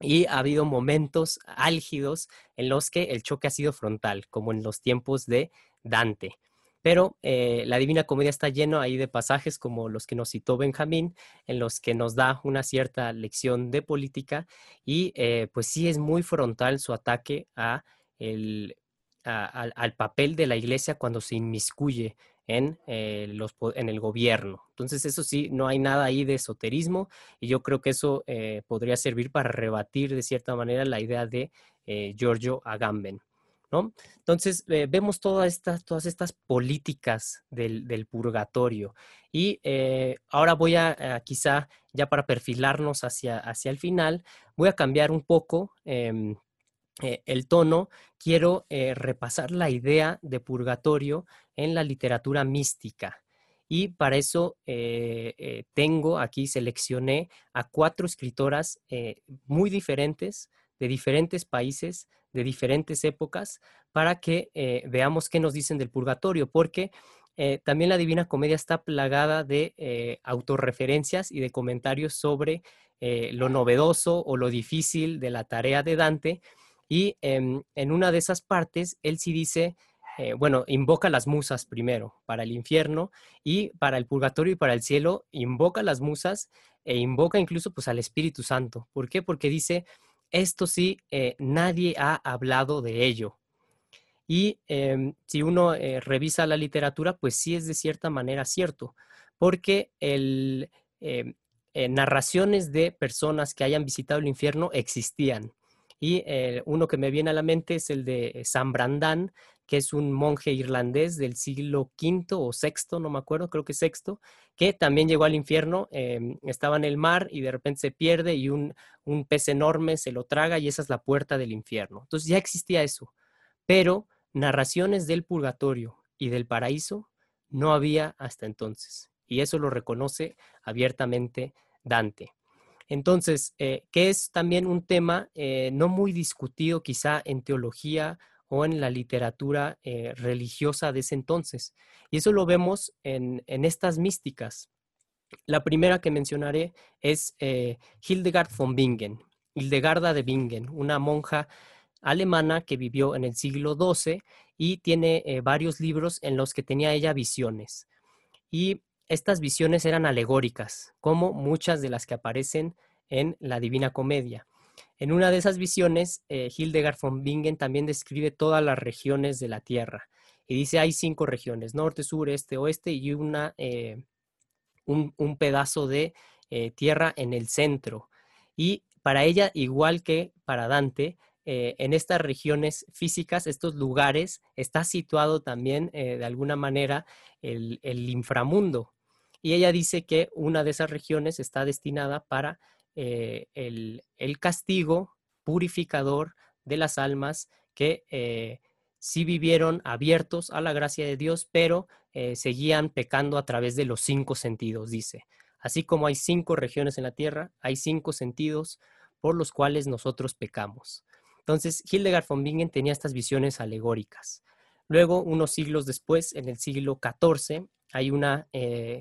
y ha habido momentos álgidos en los que el choque ha sido frontal, como en los tiempos de Dante. Pero eh, la Divina Comedia está lleno ahí de pasajes como los que nos citó Benjamín, en los que nos da una cierta lección de política y eh, pues sí es muy frontal su ataque a al papel de la iglesia cuando se inmiscuye en, eh, los, en el gobierno. Entonces, eso sí, no hay nada ahí de esoterismo y yo creo que eso eh, podría servir para rebatir de cierta manera la idea de eh, Giorgio Agamben. Entonces, vemos todas estas, todas estas políticas del, purgatorio y ahora voy a, quizá, ya para perfilarnos hacia, hacia el final, voy a cambiar un poco em, el tono, quiero repasar la idea de purgatorio en la literatura mística. Y para eso eh, eh, tengo aquí, seleccioné a cuatro escritoras eh, muy diferentes, de diferentes países, de diferentes épocas, para que veamos qué nos dicen del purgatorio, porque también la Divina Comedia está plagada de autorreferencias y de comentarios sobre lo novedoso o lo difícil de la tarea de Dante. Y em, en una de esas partes, él sí dice eh, bueno, invoca las musas primero para el infierno y para el purgatorio y para el cielo, invoca las musas e invoca incluso pues al Espíritu Santo. ¿Por qué? Porque dice, esto sí, eh, nadie ha hablado de ello. Y em, si uno eh, revisa la literatura, pues sí es de cierta manera cierto, porque el, em, narraciones de personas que hayan visitado el infierno existían. Y uno que me viene a la mente es el de San Brandán, que es un monje irlandés del siglo V o VI, no me acuerdo, creo que sexto, que también llegó al infierno, em, estaba en el mar y de repente se pierde y un, un pez enorme se lo traga y esa es la puerta del infierno. Entonces ya existía eso, pero narraciones del purgatorio y del paraíso no había hasta entonces. Y eso lo reconoce abiertamente Dante. Entonces, eh, que es también un tema eh, no muy discutido quizá en teología o en la literatura eh, religiosa de ese entonces. Y eso lo vemos en, estas místicas. La primera que mencionaré es eh, Hildegard von Bingen, Hildegarda de Bingen, una monja alemana que vivió en el siglo XII y tiene eh, varios libros en los que tenía ella visiones. Y estas visiones eran alegóricas, como muchas de las que aparecen en la Divina Comedia. En una de esas visiones, eh, Hildegard von Bingen también describe todas las regiones de la Tierra. Y dice, hay cinco regiones, norte, sur, este, oeste y una, eh, un, pedazo de eh, tierra en el centro. Y para ella, igual que para Dante, en estas regiones físicas, estos lugares, está situado también de alguna manera el, el inframundo. Y ella dice que una de esas regiones está destinada para eh, el, castigo purificador de las almas que eh, sí vivieron abiertos a la gracia de Dios, pero eh, seguían pecando a través de los cinco sentidos, dice. Así como hay cinco regiones en la tierra, hay cinco sentidos por los cuales nosotros pecamos. Entonces, Hildegard von Bingen tenía estas visiones alegóricas. Luego, unos siglos después, en el siglo XIV, hay una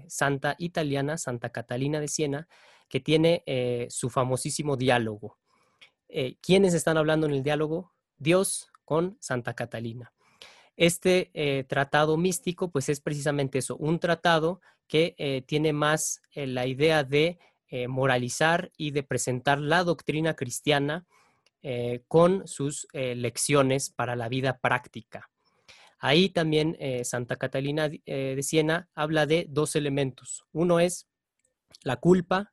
santa italiana, Santa Catalina de Siena, que tiene eh, su famosísimo diálogo. Eh, ¿Quiénes están hablando en el diálogo? Dios con Santa Catalina. Este eh, tratado místico, pues es precisamente eso, un tratado que tiene más la idea de moralizar y de presentar la doctrina cristiana con sus lecciones para la vida práctica. Ahí también Santa Catalina de Siena habla de dos elementos. Uno es la culpa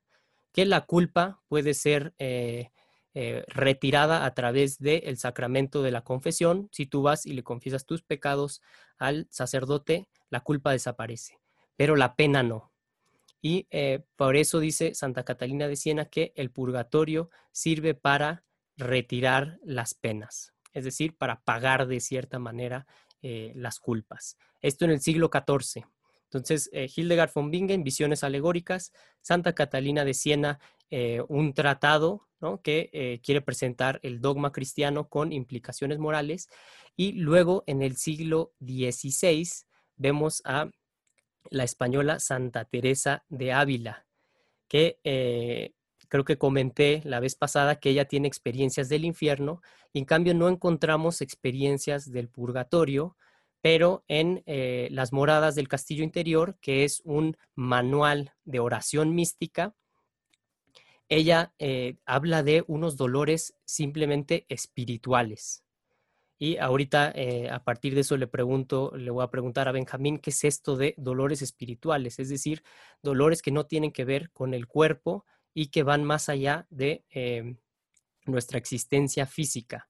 que la culpa puede ser eh, eh, retirada a través del sacramento de la confesión. Si tú vas y le confiesas tus pecados al sacerdote, la culpa desaparece, pero la pena no. Y eh, por eso dice Santa Catalina de Siena que el purgatorio sirve para retirar las penas, es decir, para pagar de cierta manera las culpas. Esto en el siglo XIV. Entonces, eh, Hildegard von Bingen, Visiones alegóricas, Santa Catalina de Siena, eh, un tratado que eh, quiere presentar el dogma cristiano con implicaciones morales. Y luego, en el siglo XVI, vemos a la española Santa Teresa de Ávila, que creo que comenté la vez pasada que ella tiene experiencias del infierno y en cambio no encontramos experiencias del purgatorio, pero en eh, Las Moradas del Castillo Interior, que es un manual de oración mística, ella eh, habla de unos dolores simplemente espirituales. Y ahorita, eh, a partir de eso, le pregunto, le voy a preguntar a Benjamín qué es esto de dolores espirituales, es decir, dolores que no tienen que ver con el cuerpo y que van más allá de nuestra existencia física.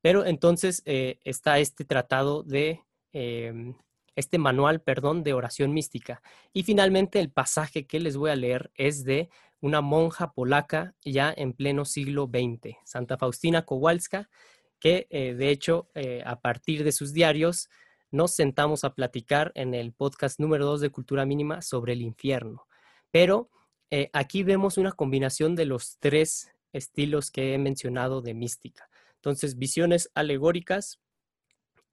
Pero entonces está este tratado de, em, este manual, perdón, de oración mística. Y finalmente el pasaje que les voy a leer es de una monja polaca ya en pleno siglo XX, Santa Faustina Kowalska, que eh, de hecho eh, a partir de sus diarios nos sentamos a platicar en el podcast número 2 de Cultura Mínima sobre el infierno. Pero eh, aquí vemos una combinación de los tres estilos que he mencionado de mística. Entonces, visiones alegóricas,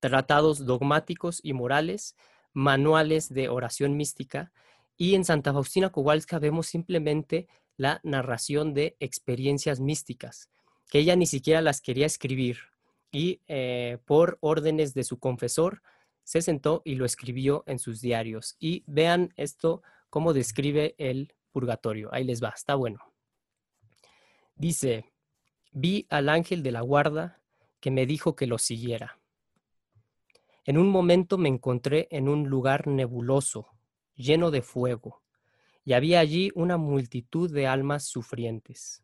tratados dogmáticos y morales, manuales de oración mística, y en Santa Faustina Kowalska vemos simplemente la narración de experiencias místicas, que ella ni siquiera las quería escribir, y eh, por órdenes de su confesor se sentó y lo escribió en sus diarios. Y vean esto, cómo describe el purgatorio. Ahí les va, está bueno. Dice, vi al ángel de la guarda que me dijo que lo siguiera. En un momento me encontré en un lugar nebuloso, lleno de fuego, y había allí una multitud de almas sufrientes.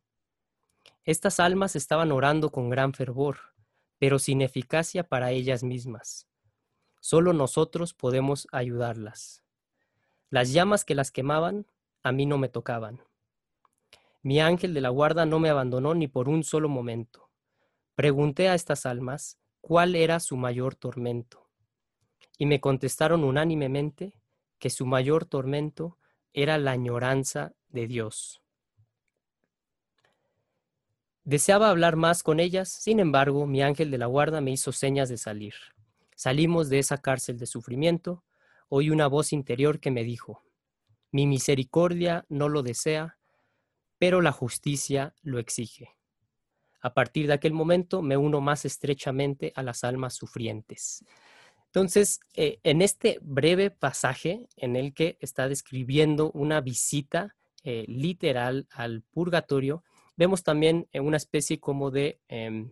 Estas almas estaban orando con gran fervor pero sin eficacia para ellas mismas. Solo nosotros podemos ayudarlas. Las llamas que las quemaban a mí no me tocaban. Mi ángel de la guarda no me abandonó ni por un solo momento. Pregunté a estas almas cuál era su mayor tormento. Y me contestaron unánimemente que su mayor tormento era la añoranza de Dios. Deseaba hablar más con ellas, sin embargo, mi ángel de la guarda me hizo señas de salir. Salimos de esa cárcel de sufrimiento. Oí una voz interior que me dijo, mi misericordia no lo desea, pero la justicia lo exige. A partir de aquel momento me uno más estrechamente a las almas sufrientes. Entonces, eh, en este breve pasaje en el que está describiendo una visita eh, literal al purgatorio, Vemos también eh, una especie como de em,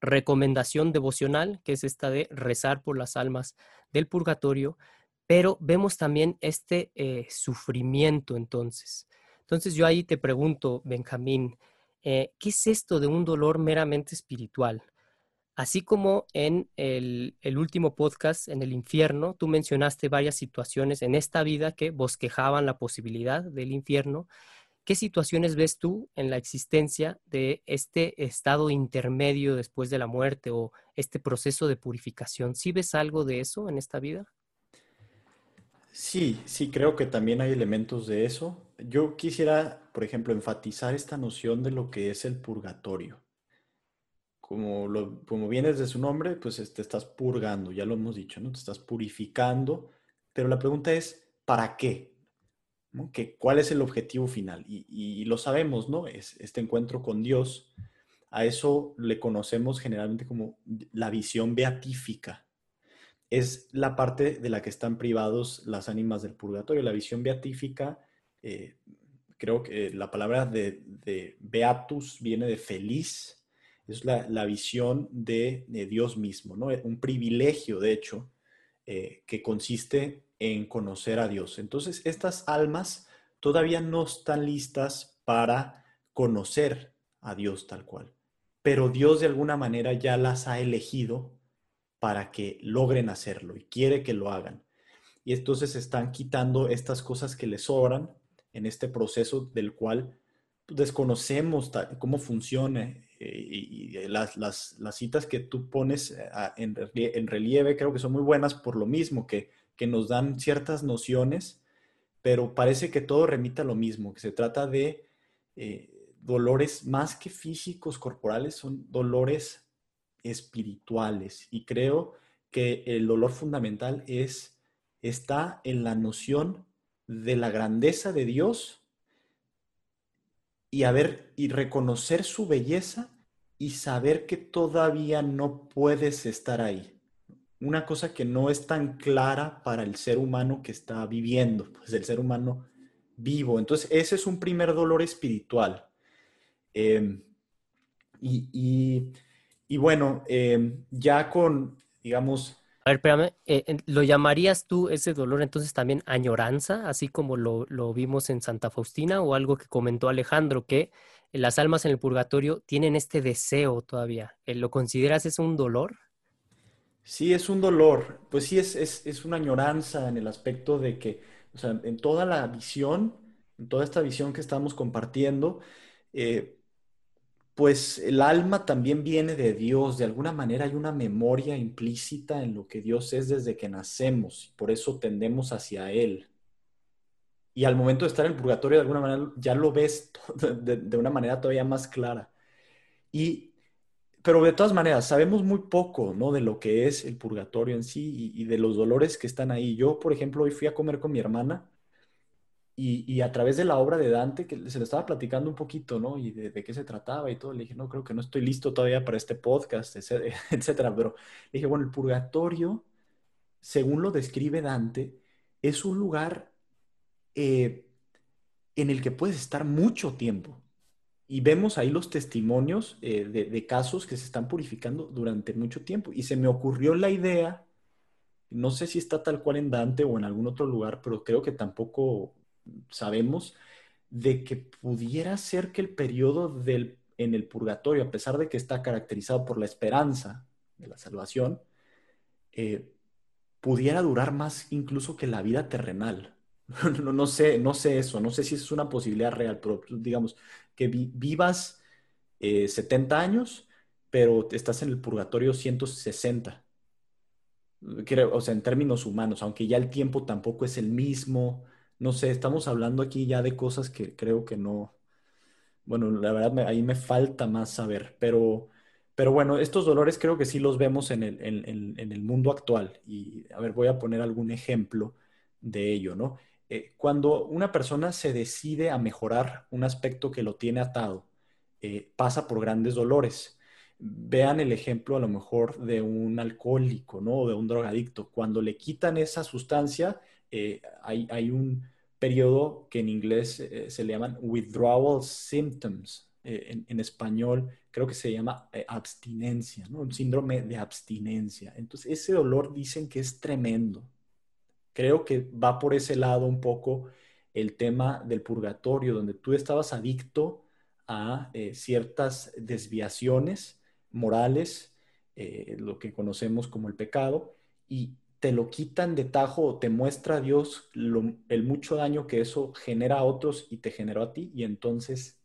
recomendación devocional, que es esta de rezar por las almas del purgatorio, pero vemos también este sufrimiento entonces. Entonces yo ahí te pregunto, Benjamín, ¿qué es esto de un dolor meramente espiritual? Así como en el, último podcast, en el infierno, tú mencionaste varias situaciones en esta vida que bosquejaban la posibilidad del infierno. ¿Qué situaciones ves tú en la existencia de este estado intermedio después de la muerte o este proceso de purificación? ¿Sí ves algo de eso en esta vida? Sí, sí, creo que también hay elementos de eso. Yo quisiera, por ejemplo, enfatizar esta noción de lo que es el purgatorio. Como, lo, como vienes de su nombre, pues te estás purgando, ya lo hemos dicho, ¿no? Te estás purificando, pero la pregunta es, ¿para qué? Que, ¿Cuál es el objetivo final? Y, lo sabemos, ¿no? Es este encuentro con Dios. A eso le conocemos generalmente como la visión beatífica. Es la parte de la que están privados las ánimas del purgatorio. La visión beatífica, eh, creo que la palabra de, beatus viene de feliz, es la, visión de, Dios mismo, ¿no? Un privilegio, de hecho, eh, que consiste en conocer a Dios. Entonces, estas almas todavía no están listas para conocer a Dios tal cual, pero Dios de alguna manera ya las ha elegido para que logren hacerlo y quiere que lo hagan. Y entonces están quitando estas cosas que les sobran en este proceso del cual desconocemos cómo funciona. Y, las, las, citas que tú pones eh, en relieve creo que son muy buenas por lo mismo, que que nos dan ciertas nociones, pero parece que todo remita a lo mismo, que se trata de eh, dolores más que físicos, corporales, son dolores espirituales. Y creo que el dolor fundamental es, está en la noción de la grandeza de Dios y, ver, y reconocer su belleza y saber que todavía no puedes estar ahí una cosa que no es tan clara para el ser humano que está viviendo, pues el ser humano vivo. Entonces, ese es un primer dolor espiritual. Em, y, y bueno, em, ya con, digamos... A ver, espérame, eh, ¿lo llamarías tú ese dolor entonces también añoranza, así como lo, lo vimos en Santa Faustina o algo que comentó Alejandro, que las almas en el purgatorio tienen este deseo todavía? ¿Lo consideras es un dolor? Sí, es un dolor. Pues sí, es, es, es una añoranza en el aspecto de que, o sea, en toda la visión, en toda esta visión que estamos compartiendo, eh, pues el alma también viene de Dios, de alguna manera hay una memoria implícita en lo que Dios es desde que nacemos, y por eso tendemos hacia Él. Y al momento de estar en el purgatorio, de alguna manera ya lo ves de, una manera todavía más clara. Y, pero de todas maneras, sabemos muy poco ¿no? de lo que es el purgatorio en sí y, y de los dolores que están ahí. Yo, por ejemplo, hoy fui a comer con mi hermana y, a través de la obra de Dante, que se le estaba platicando un poquito, ¿no? Y de, qué se trataba y todo, le dije, no, creo que no estoy listo todavía para este podcast, etcétera. Pero le dije, bueno, el purgatorio, según lo describe Dante, es un lugar eh, en el que puedes estar mucho tiempo. Y vemos ahí los testimonios eh, de, de casos que se están purificando durante mucho tiempo. Y se me ocurrió la idea, no sé si está tal cual en Dante o en algún otro lugar, pero creo que tampoco sabemos de que pudiera ser que el periodo del, en el purgatorio, a pesar de que está caracterizado por la esperanza de la salvación, eh, pudiera durar más incluso que la vida terrenal. No, no, sé, no sé eso, no sé si es una posibilidad real, pero digamos que vivas 70 eh, años, pero estás en el purgatorio 160. o sea, en términos humanos, aunque ya el tiempo tampoco es el mismo, no sé, estamos hablando aquí ya de cosas que creo que no, bueno, la verdad ahí me falta más saber, pero, pero bueno, estos dolores creo que sí los vemos en el, en, el mundo actual. Y a ver, voy a poner algún ejemplo de ello, ¿no? Eh, cuando una persona se decide a mejorar un aspecto que lo tiene atado, eh, pasa por grandes dolores. Vean el ejemplo a lo mejor de un alcohólico, ¿no? O de un drogadicto. Cuando le quitan esa sustancia, eh, hay, un periodo que en inglés eh, se le llaman withdrawal symptoms. Eh, en, español creo que se llama abstinencia, ¿no? Un síndrome de abstinencia. Entonces, ese dolor dicen que es tremendo. Creo que va por ese lado un poco el tema del purgatorio, donde tú estabas adicto a ciertas desviaciones morales, lo que conocemos como el pecado, y, te lo quitan de tajo o te muestra a Dios el mucho daño que eso genera a otros y te generó a ti y entonces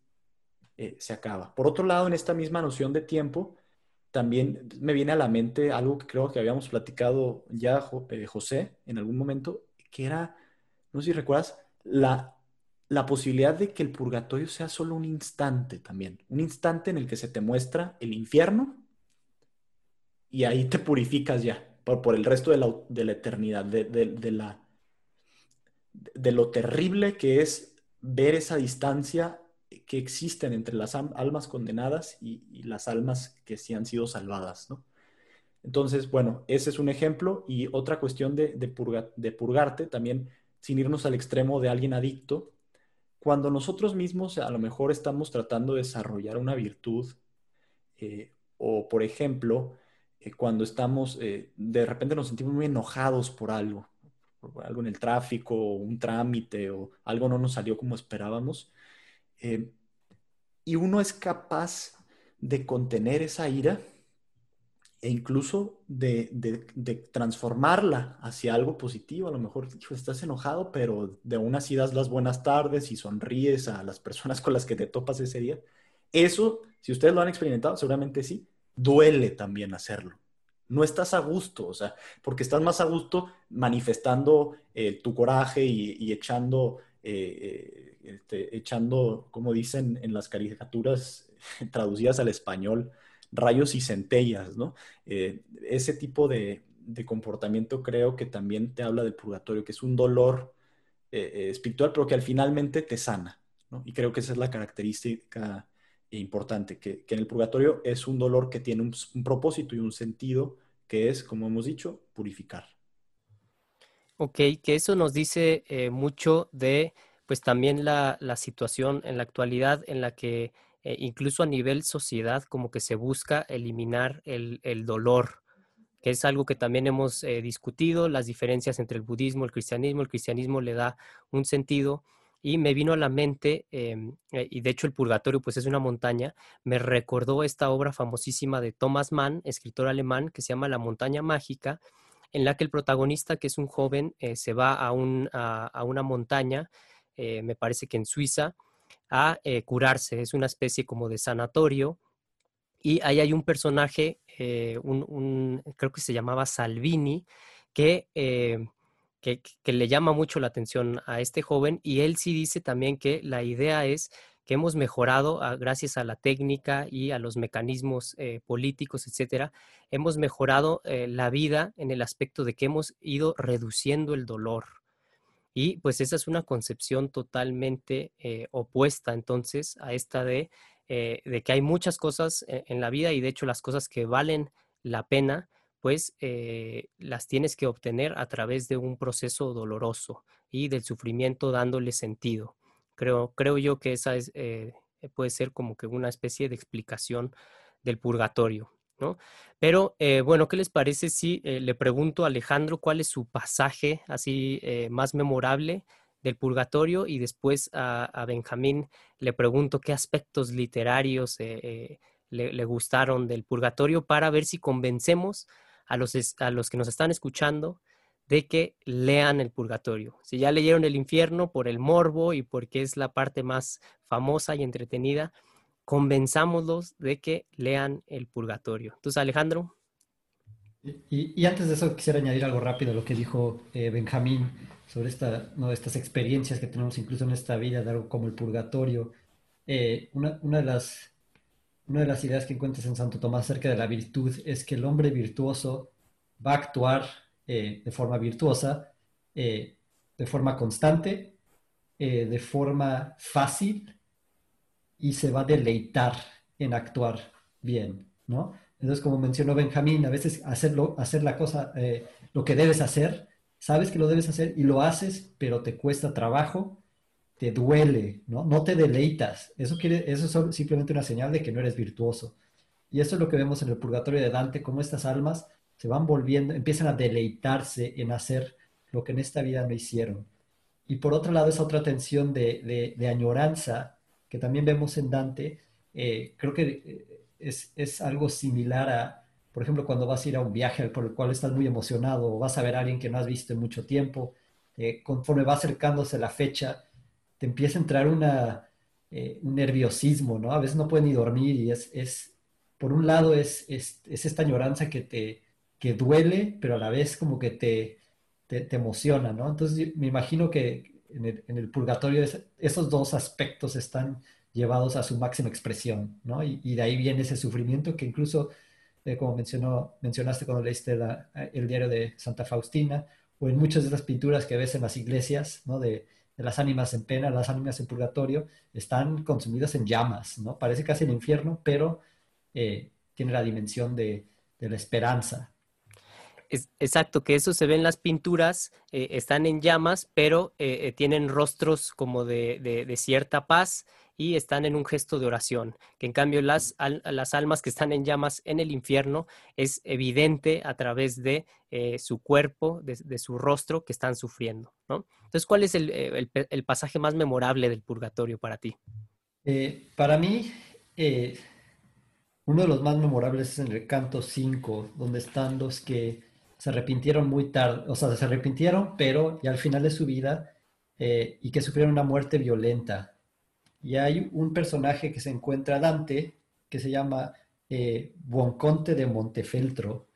eh, se acaba. Por otro lado, en esta misma noción de tiempo, también me viene a la mente algo que creo que habíamos platicado ya, eh, José, en algún momento, que era, no sé si recuerdas, la, la posibilidad de que el purgatorio sea solo un instante también, un instante en el que se te muestra el infierno y ahí te purificas ya por, el resto de la, eternidad, de, la, de lo terrible que es ver esa distancia que existen entre las almas condenadas y, las almas que sí han sido salvadas, ¿no? Entonces, bueno, ese es un ejemplo y otra cuestión de, de, purgarte también, sin irnos al extremo de alguien adicto, cuando nosotros mismos a lo mejor estamos tratando de desarrollar una virtud eh, o, por ejemplo, eh, cuando estamos, eh, de repente nos sentimos muy enojados por algo, por algo en el tráfico, un trámite, o algo no nos salió como esperábamos. Eh, y uno es capaz de contener esa ira e incluso de, transformarla hacia algo positivo. A lo mejor estás enojado, pero de unas sí das las buenas tardes y sonríes a las personas con las que te topas ese día. Eso, si ustedes lo han experimentado, seguramente sí, duele también hacerlo. No estás a gusto, o sea, porque estás más a gusto manifestando eh, tu coraje y, echando, eh, eh, este, echando, como dicen en las caricaturas traducidas al español, rayos y centellas, ¿no? ese tipo de, de, comportamiento creo que también te habla del purgatorio, que es un dolor espiritual, pero que al finalmente te sana, ¿no? Y creo que esa es la característica importante, que, en el purgatorio es un dolor que tiene un, propósito y un sentido, que es, como hemos dicho, purificar. Ok, que eso nos dice eh, mucho de, pues también la, situación en la actualidad en la que eh, incluso a nivel sociedad, como que se busca eliminar el, dolor, que es algo que también hemos eh, discutido, las diferencias entre el budismo, el cristianismo. El cristianismo le da un sentido y me vino a la mente, em, eh, y de hecho el purgatorio pues es una montaña, me recordó esta obra famosísima de Thomas Mann, escritor alemán, que se llama La montaña mágica, en la que el protagonista, que es un joven, eh, se va a, un, a, una montaña, eh, me parece que en Suiza, a curarse, es una especie como de sanatorio, y ahí hay un personaje, un, creo que se llamaba Salvini, que que, le llama mucho la atención a este joven y él sí dice también que la idea es que hemos mejorado ah, gracias a la técnica y a los mecanismos eh, políticos, etcétera, hemos mejorado eh, la vida en el aspecto de que hemos ido reduciendo el dolor. Y pues esa es una concepción totalmente eh, opuesta entonces a esta de, de que hay muchas cosas en la vida y de hecho las cosas que valen la pena pues eh, las tienes que obtener a través de un proceso doloroso y del sufrimiento dándole sentido. Creo, creo yo que esa es, eh, puede ser como que una especie de explicación del purgatorio. ¿no? Pero eh, bueno, ¿qué les parece si le pregunto a Alejandro cuál es su pasaje así más memorable del purgatorio y después a, Benjamín le pregunto qué aspectos literarios le, gustaron del purgatorio para ver si convencemos a los, a los que nos están escuchando de que lean el purgatorio. Si ya leyeron el infierno por el morbo y porque es la parte más famosa y entretenida, convenzámoslos de que lean el purgatorio. Entonces, Alejandro. Y, antes de eso quisiera añadir algo rápido a lo que dijo eh, Benjamín sobre esta, ¿no? estas experiencias que tenemos incluso en esta vida de algo como el purgatorio. Eh, una, una, de las una de las ideas que encuentras en Santo Tomás acerca de la virtud es que el hombre virtuoso va a actuar eh, de forma virtuosa, eh, de forma constante, eh, de forma fácil y se va a deleitar en actuar bien, ¿no? Entonces, como mencionó Benjamín, a veces hacerlo, hacer la cosa, lo que debes hacer, sabes que lo debes hacer y lo haces, pero te cuesta trabajo te duele, ¿no? No te deleitas. Eso, quiere, eso es simplemente una señal de que no eres virtuoso. Y eso es lo que vemos en el purgatorio de Dante, cómo estas almas se van volviendo, empiezan a deleitarse en hacer lo que en esta vida no hicieron. Y por otro lado, esa otra tensión de, de, añoranza que también vemos en Dante, eh, creo que eh, es, es, algo similar a, por ejemplo, cuando vas a ir a un viaje por el cual estás muy emocionado o vas a ver a alguien que no has visto en mucho tiempo, eh, conforme va acercándose la fecha, te empieza a entrar eh, un nerviosismo, ¿no? A veces no puedes ni dormir y es, es por un lado, es, es, esta añoranza que te que duele, pero a la vez como que te, te, emociona, ¿no? Entonces me imagino que en el, en el purgatorio esos dos aspectos están llevados a su máxima expresión, ¿no? Y, de ahí viene ese sufrimiento que incluso, eh, como mencionó, mencionaste cuando leíste el diario de Santa Faustina, o en muchas de las pinturas que ves en las iglesias, ¿no? Las ánimas en pena, las ánimas en purgatorio, están consumidas en llamas, ¿no? Parece casi el infierno, pero eh, tiene la dimensión de, la esperanza. exacto, que eso se ve en las pinturas, eh, están en llamas, pero eh, tienen rostros como de, de, cierta paz y están en un gesto de oración, que en cambio las, las almas que están en llamas en el infierno es evidente a través de eh, su cuerpo, de, su rostro que están sufriendo. ¿no? Entonces, ¿cuál es el, eh, el, pasaje más memorable del purgatorio para ti? Eh, para mí, uno de los más memorables es en el canto 5, donde están los que se arrepintieron muy tarde, o sea, se arrepintieron, pero ya al final de su vida, y que sufrieron una muerte violenta y hay un personaje que se encuentra Dante, que se llama eh, Buonconte de Montefeltro,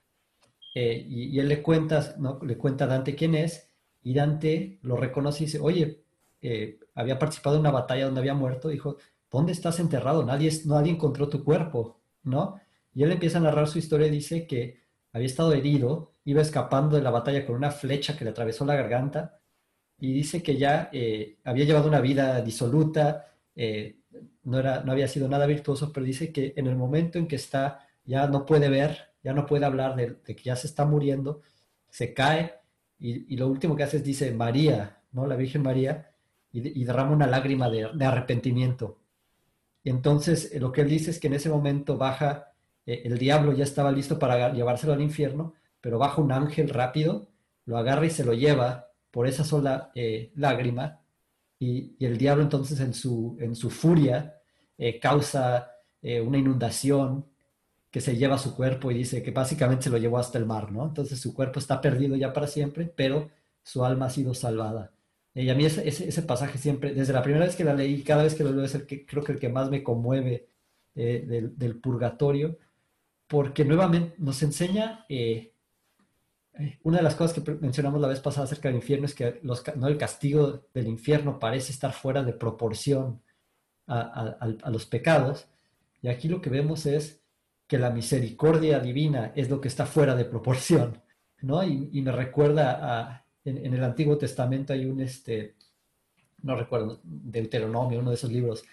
eh, y, él le cuenta, ¿no? le cuenta a Dante quién es, y Dante lo reconoce y dice, oye, eh, había participado en una batalla donde había muerto, dijo, ¿dónde estás enterrado? Nadie, nadie encontró tu cuerpo, ¿no? Y él empieza a narrar su historia y dice que había estado herido, iba escapando de la batalla con una flecha que le atravesó la garganta, y dice que ya había llevado una vida disoluta, eh, no, era, no había sido nada virtuoso, pero dice que en el momento en que está, ya no puede ver, ya no puede hablar de, que ya se está muriendo, se cae y, lo último que hace es dice María, ¿no? La Virgen María, y, derrama una lágrima de, arrepentimiento. entonces lo que él dice es que en ese momento baja, el diablo ya estaba listo para llevárselo al infierno, pero baja un ángel rápido, lo agarra y se lo lleva por esa sola lágrima, y, el diablo entonces en su, en su furia causa una inundación, que se lleva su cuerpo y dice que básicamente se lo llevó hasta el mar, ¿no? Entonces su cuerpo está perdido ya para siempre, pero su alma ha sido salvada. Y a mí ese, ese, pasaje siempre, desde la primera vez que la leí, cada vez que lo leo es el que creo que el que más me conmueve eh, del, purgatorio, porque nuevamente nos enseña, eh, eh, una de las cosas que mencionamos la vez pasada acerca del infierno es que ¿no? el castigo del infierno parece estar fuera de proporción a, los pecados, y aquí lo que vemos es que la misericordia divina es lo que está fuera de proporción, ¿no? Y, me recuerda a, en, el Antiguo Testamento hay un, este, no recuerdo, Deuteronomio, uno de esos libros,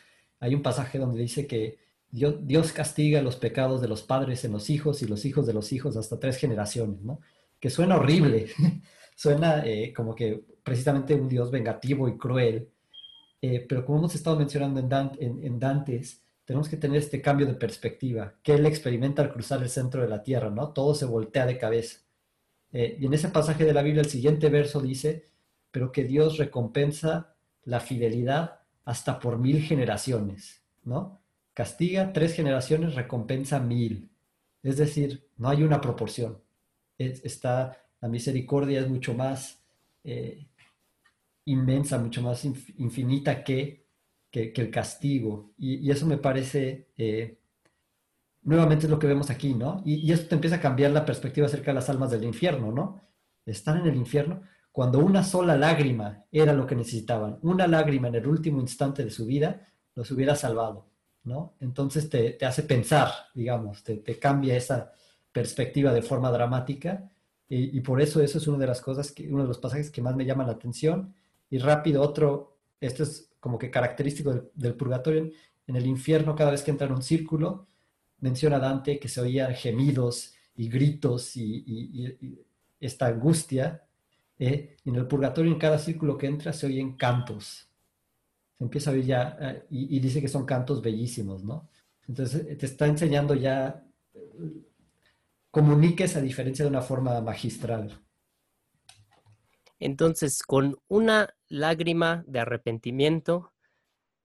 hay un pasaje donde dice que Dios, Dios castiga los pecados de los padres en los hijos y los hijos de los hijos hasta tres generaciones, ¿no? Que suena horrible, suena eh, como que precisamente un Dios vengativo y cruel, eh, pero como hemos estado mencionando en, en Dantes, tenemos que tener este cambio de perspectiva que él experimenta al cruzar el centro de la tierra, ¿no? Todo se voltea de cabeza. Eh, y en ese pasaje de la Biblia, el siguiente verso dice, pero que Dios recompensa la fidelidad hasta por mil generaciones, ¿no? Castiga tres generaciones, recompensa mil. Es decir, no hay una proporción. Está, la misericordia es mucho más eh, inmensa, mucho más infinita que que, el castigo. Y, eso me parece, eh, nuevamente es lo que vemos aquí, ¿no? Y, esto te empieza a cambiar la perspectiva acerca de las almas del infierno, ¿no? Están en el infierno cuando una sola lágrima era lo que necesitaban. Una lágrima en el último instante de su vida los hubiera salvado, ¿no? Entonces te, hace pensar, digamos, te, cambia esa perspectiva de forma dramática. Y, y, por eso eso es una de las cosas, que, uno de los pasajes que más me llama la atención. Y rápido, otro, esto es como que característico del, purgatorio, en el infierno cada vez que entra en un círculo, menciona Dante que se oían gemidos y gritos y, esta angustia. ¿eh? en el purgatorio, en cada círculo que entra, se oyen cantos. Se empieza a oír ya, eh, y, dice que son cantos bellísimos, ¿no? Entonces te está enseñando ya, comunique esa diferencia de una forma magistral. Entonces, con una lágrima de arrepentimiento,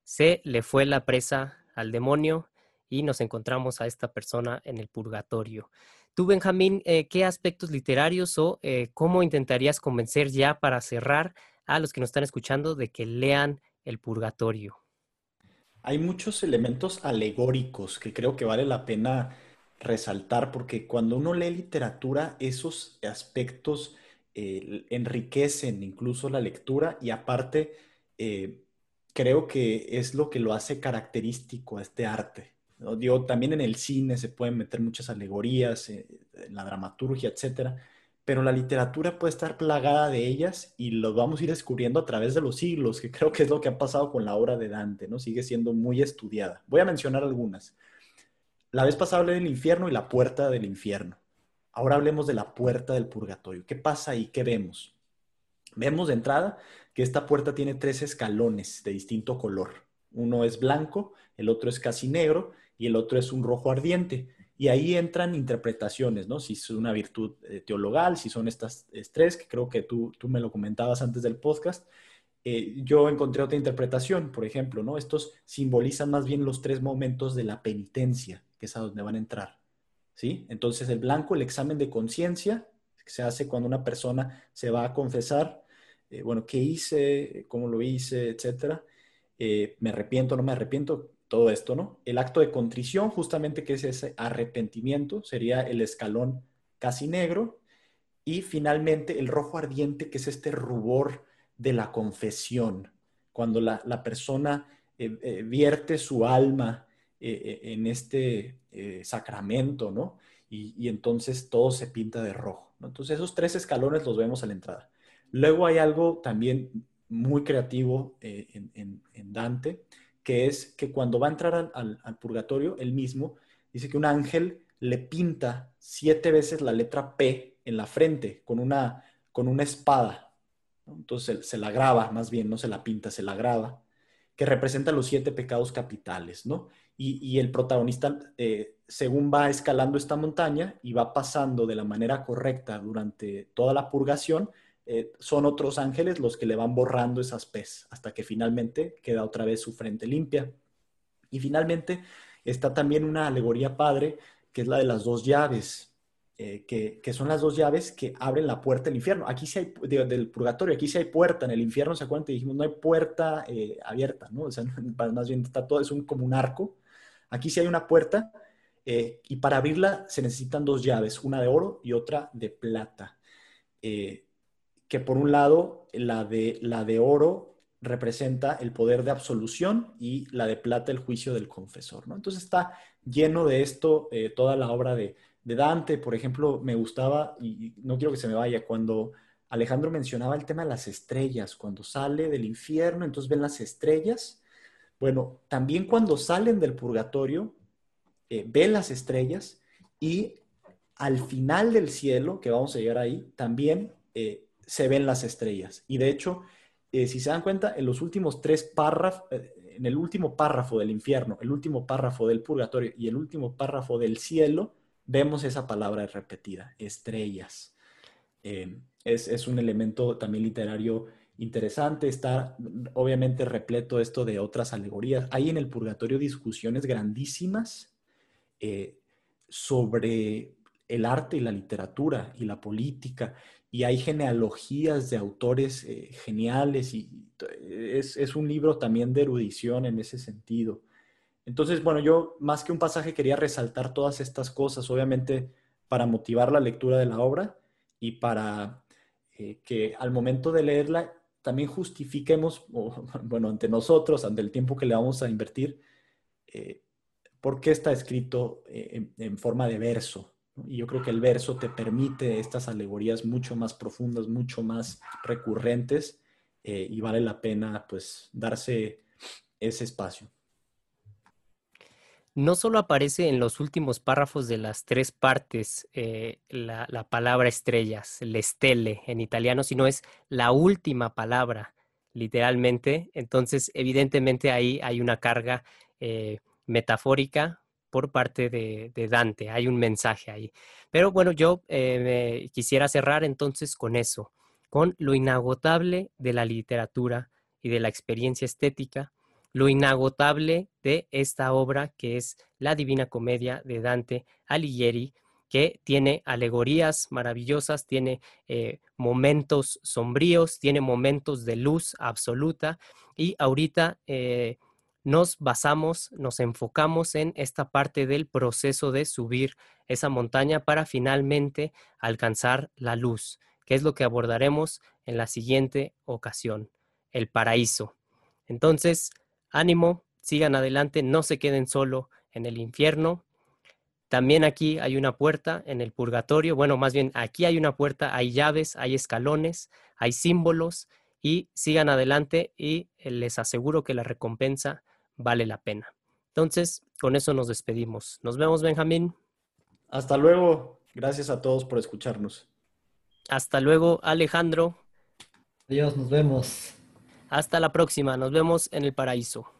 se le fue la presa al demonio y nos encontramos a esta persona en el purgatorio. Tú, Benjamín, eh, ¿qué aspectos literarios o eh, cómo intentarías convencer ya para cerrar a los que nos están escuchando de que lean el purgatorio? Hay muchos elementos alegóricos que creo que vale la pena resaltar porque cuando uno lee literatura, esos aspectos eh, enriquecen incluso la lectura y aparte eh, creo que es lo que lo hace característico a este arte. Digo, también en el cine se pueden meter muchas alegorías, eh, en la dramaturgia, etcétera, pero la literatura puede estar plagada de ellas y lo vamos a ir descubriendo a través de los siglos, que creo que es lo que ha pasado con la obra de Dante, ¿no? Sigue siendo muy estudiada. Voy a mencionar algunas. La vez pasada hablé del infierno y la puerta del infierno. Ahora hablemos de la puerta del purgatorio. ¿Qué pasa ahí? ¿Qué vemos? Vemos de entrada que esta puerta tiene tres escalones de distinto color. Uno es blanco, el otro es casi negro y el otro es un rojo ardiente. Y ahí entran interpretaciones, ¿no? Si es una virtud eh, teologal, si son estas tres, que creo que tú, tú me lo comentabas antes del podcast. Eh, yo encontré otra interpretación, por ejemplo, ¿no? Estos simbolizan más bien los tres momentos de la penitencia, que es a donde van a entrar. ¿sí? Entonces el blanco, el examen de conciencia, que se hace cuando una persona se va a confesar, eh, bueno, ¿qué hice? ¿Cómo lo hice? Etcétera. Eh, ¿Me arrepiento? ¿No me arrepiento? Todo esto, ¿no? El acto de contrición, justamente que es ese arrepentimiento, sería el escalón casi negro. Y finalmente el rojo ardiente, que es este rubor de la confesión, cuando la, persona eh, vierte su alma en este eh, sacramento, ¿no? Y, entonces todo se pinta de rojo. Entonces esos tres escalones los vemos a la entrada. Luego hay algo también muy creativo eh, en, Dante, que es que cuando va a entrar al, purgatorio, él mismo dice que un ángel le pinta siete veces la letra P en la frente con una, con una espada. Entonces se la graba, más bien, no se la pinta, se la graba. Que representa los siete pecados capitales, ¿no? Y, el protagonista, eh, según va escalando esta montaña y va pasando de la manera correcta durante toda la purgación, eh, son otros ángeles los que le van borrando esas pez hasta que finalmente queda otra vez su frente limpia. Y finalmente está también una alegoría padre, que es la de las dos llaves, eh, que, son las dos llaves que abren la puerta del infierno. Aquí sí hay, del purgatorio, aquí sí hay puerta, en el infierno, ¿se acuerdan? dijimos, no hay puerta eh, abierta, ¿no? O sea, más bien está todo, es un, como un arco. Aquí sí hay una puerta eh, y para abrirla se necesitan dos llaves, una de oro y otra de plata. que por un lado, la de, la de oro representa el poder de absolución y la de plata el juicio del confesor, ¿no? Entonces está lleno de esto toda la obra de, de Dante, por ejemplo, me gustaba, y no quiero que se me vaya, cuando Alejandro mencionaba el tema de las estrellas, cuando sale del infierno, entonces ven las estrellas. Bueno, también cuando salen del purgatorio, eh, ven las estrellas y al final del cielo, que vamos a llegar ahí, también eh, se ven las estrellas. Y de hecho, eh, si se dan cuenta, en los últimos tres párrafos, en el último párrafo del infierno, el último párrafo del purgatorio y el último párrafo del cielo, vemos esa palabra repetida, estrellas. Eh, es, un elemento también literario interesante, está obviamente repleto esto de otras alegorías. Hay en el purgatorio discusiones grandísimas eh, sobre el arte y la literatura y la política, y hay genealogías de autores eh, geniales, y es, es, un libro también de erudición en ese sentido. Entonces, bueno, yo más que un pasaje quería resaltar todas estas cosas, obviamente para motivar la lectura de la obra y para eh, que al momento de leerla también justifiquemos, bueno, ante nosotros, ante el tiempo que le vamos a invertir, eh, por qué está escrito eh, en, forma de verso. Y yo creo que el verso te permite estas alegorías mucho más profundas, mucho más recurrentes, y vale la pena pues darse ese espacio no solo aparece en los últimos párrafos de las tres partes eh, la, palabra estrellas, estele en italiano, sino es la última palabra, literalmente. Entonces, evidentemente ahí hay una carga eh, metafórica por parte de, Dante, hay un mensaje ahí. Pero bueno, yo eh, quisiera cerrar entonces con eso, con lo inagotable de la literatura y de la experiencia estética lo inagotable de esta obra que es la Divina Comedia de Dante Alighieri, que tiene alegorías maravillosas, tiene eh, momentos sombríos, tiene momentos de luz absoluta y ahorita eh, nos basamos, nos enfocamos en esta parte del proceso de subir esa montaña para finalmente alcanzar la luz, que es lo que abordaremos en la siguiente ocasión, el paraíso. Entonces, ánimo, sigan adelante, no se queden solo en el infierno. También aquí hay una puerta en el purgatorio. Bueno, más bien aquí hay una puerta, hay llaves, hay escalones, hay símbolos y sigan adelante y les aseguro que la recompensa vale la pena. Entonces, con eso nos despedimos. Nos vemos, Benjamín. Hasta luego. Gracias a todos por escucharnos. Hasta luego, Alejandro. Adiós, nos vemos. Hasta la próxima, nos vemos en el paraíso.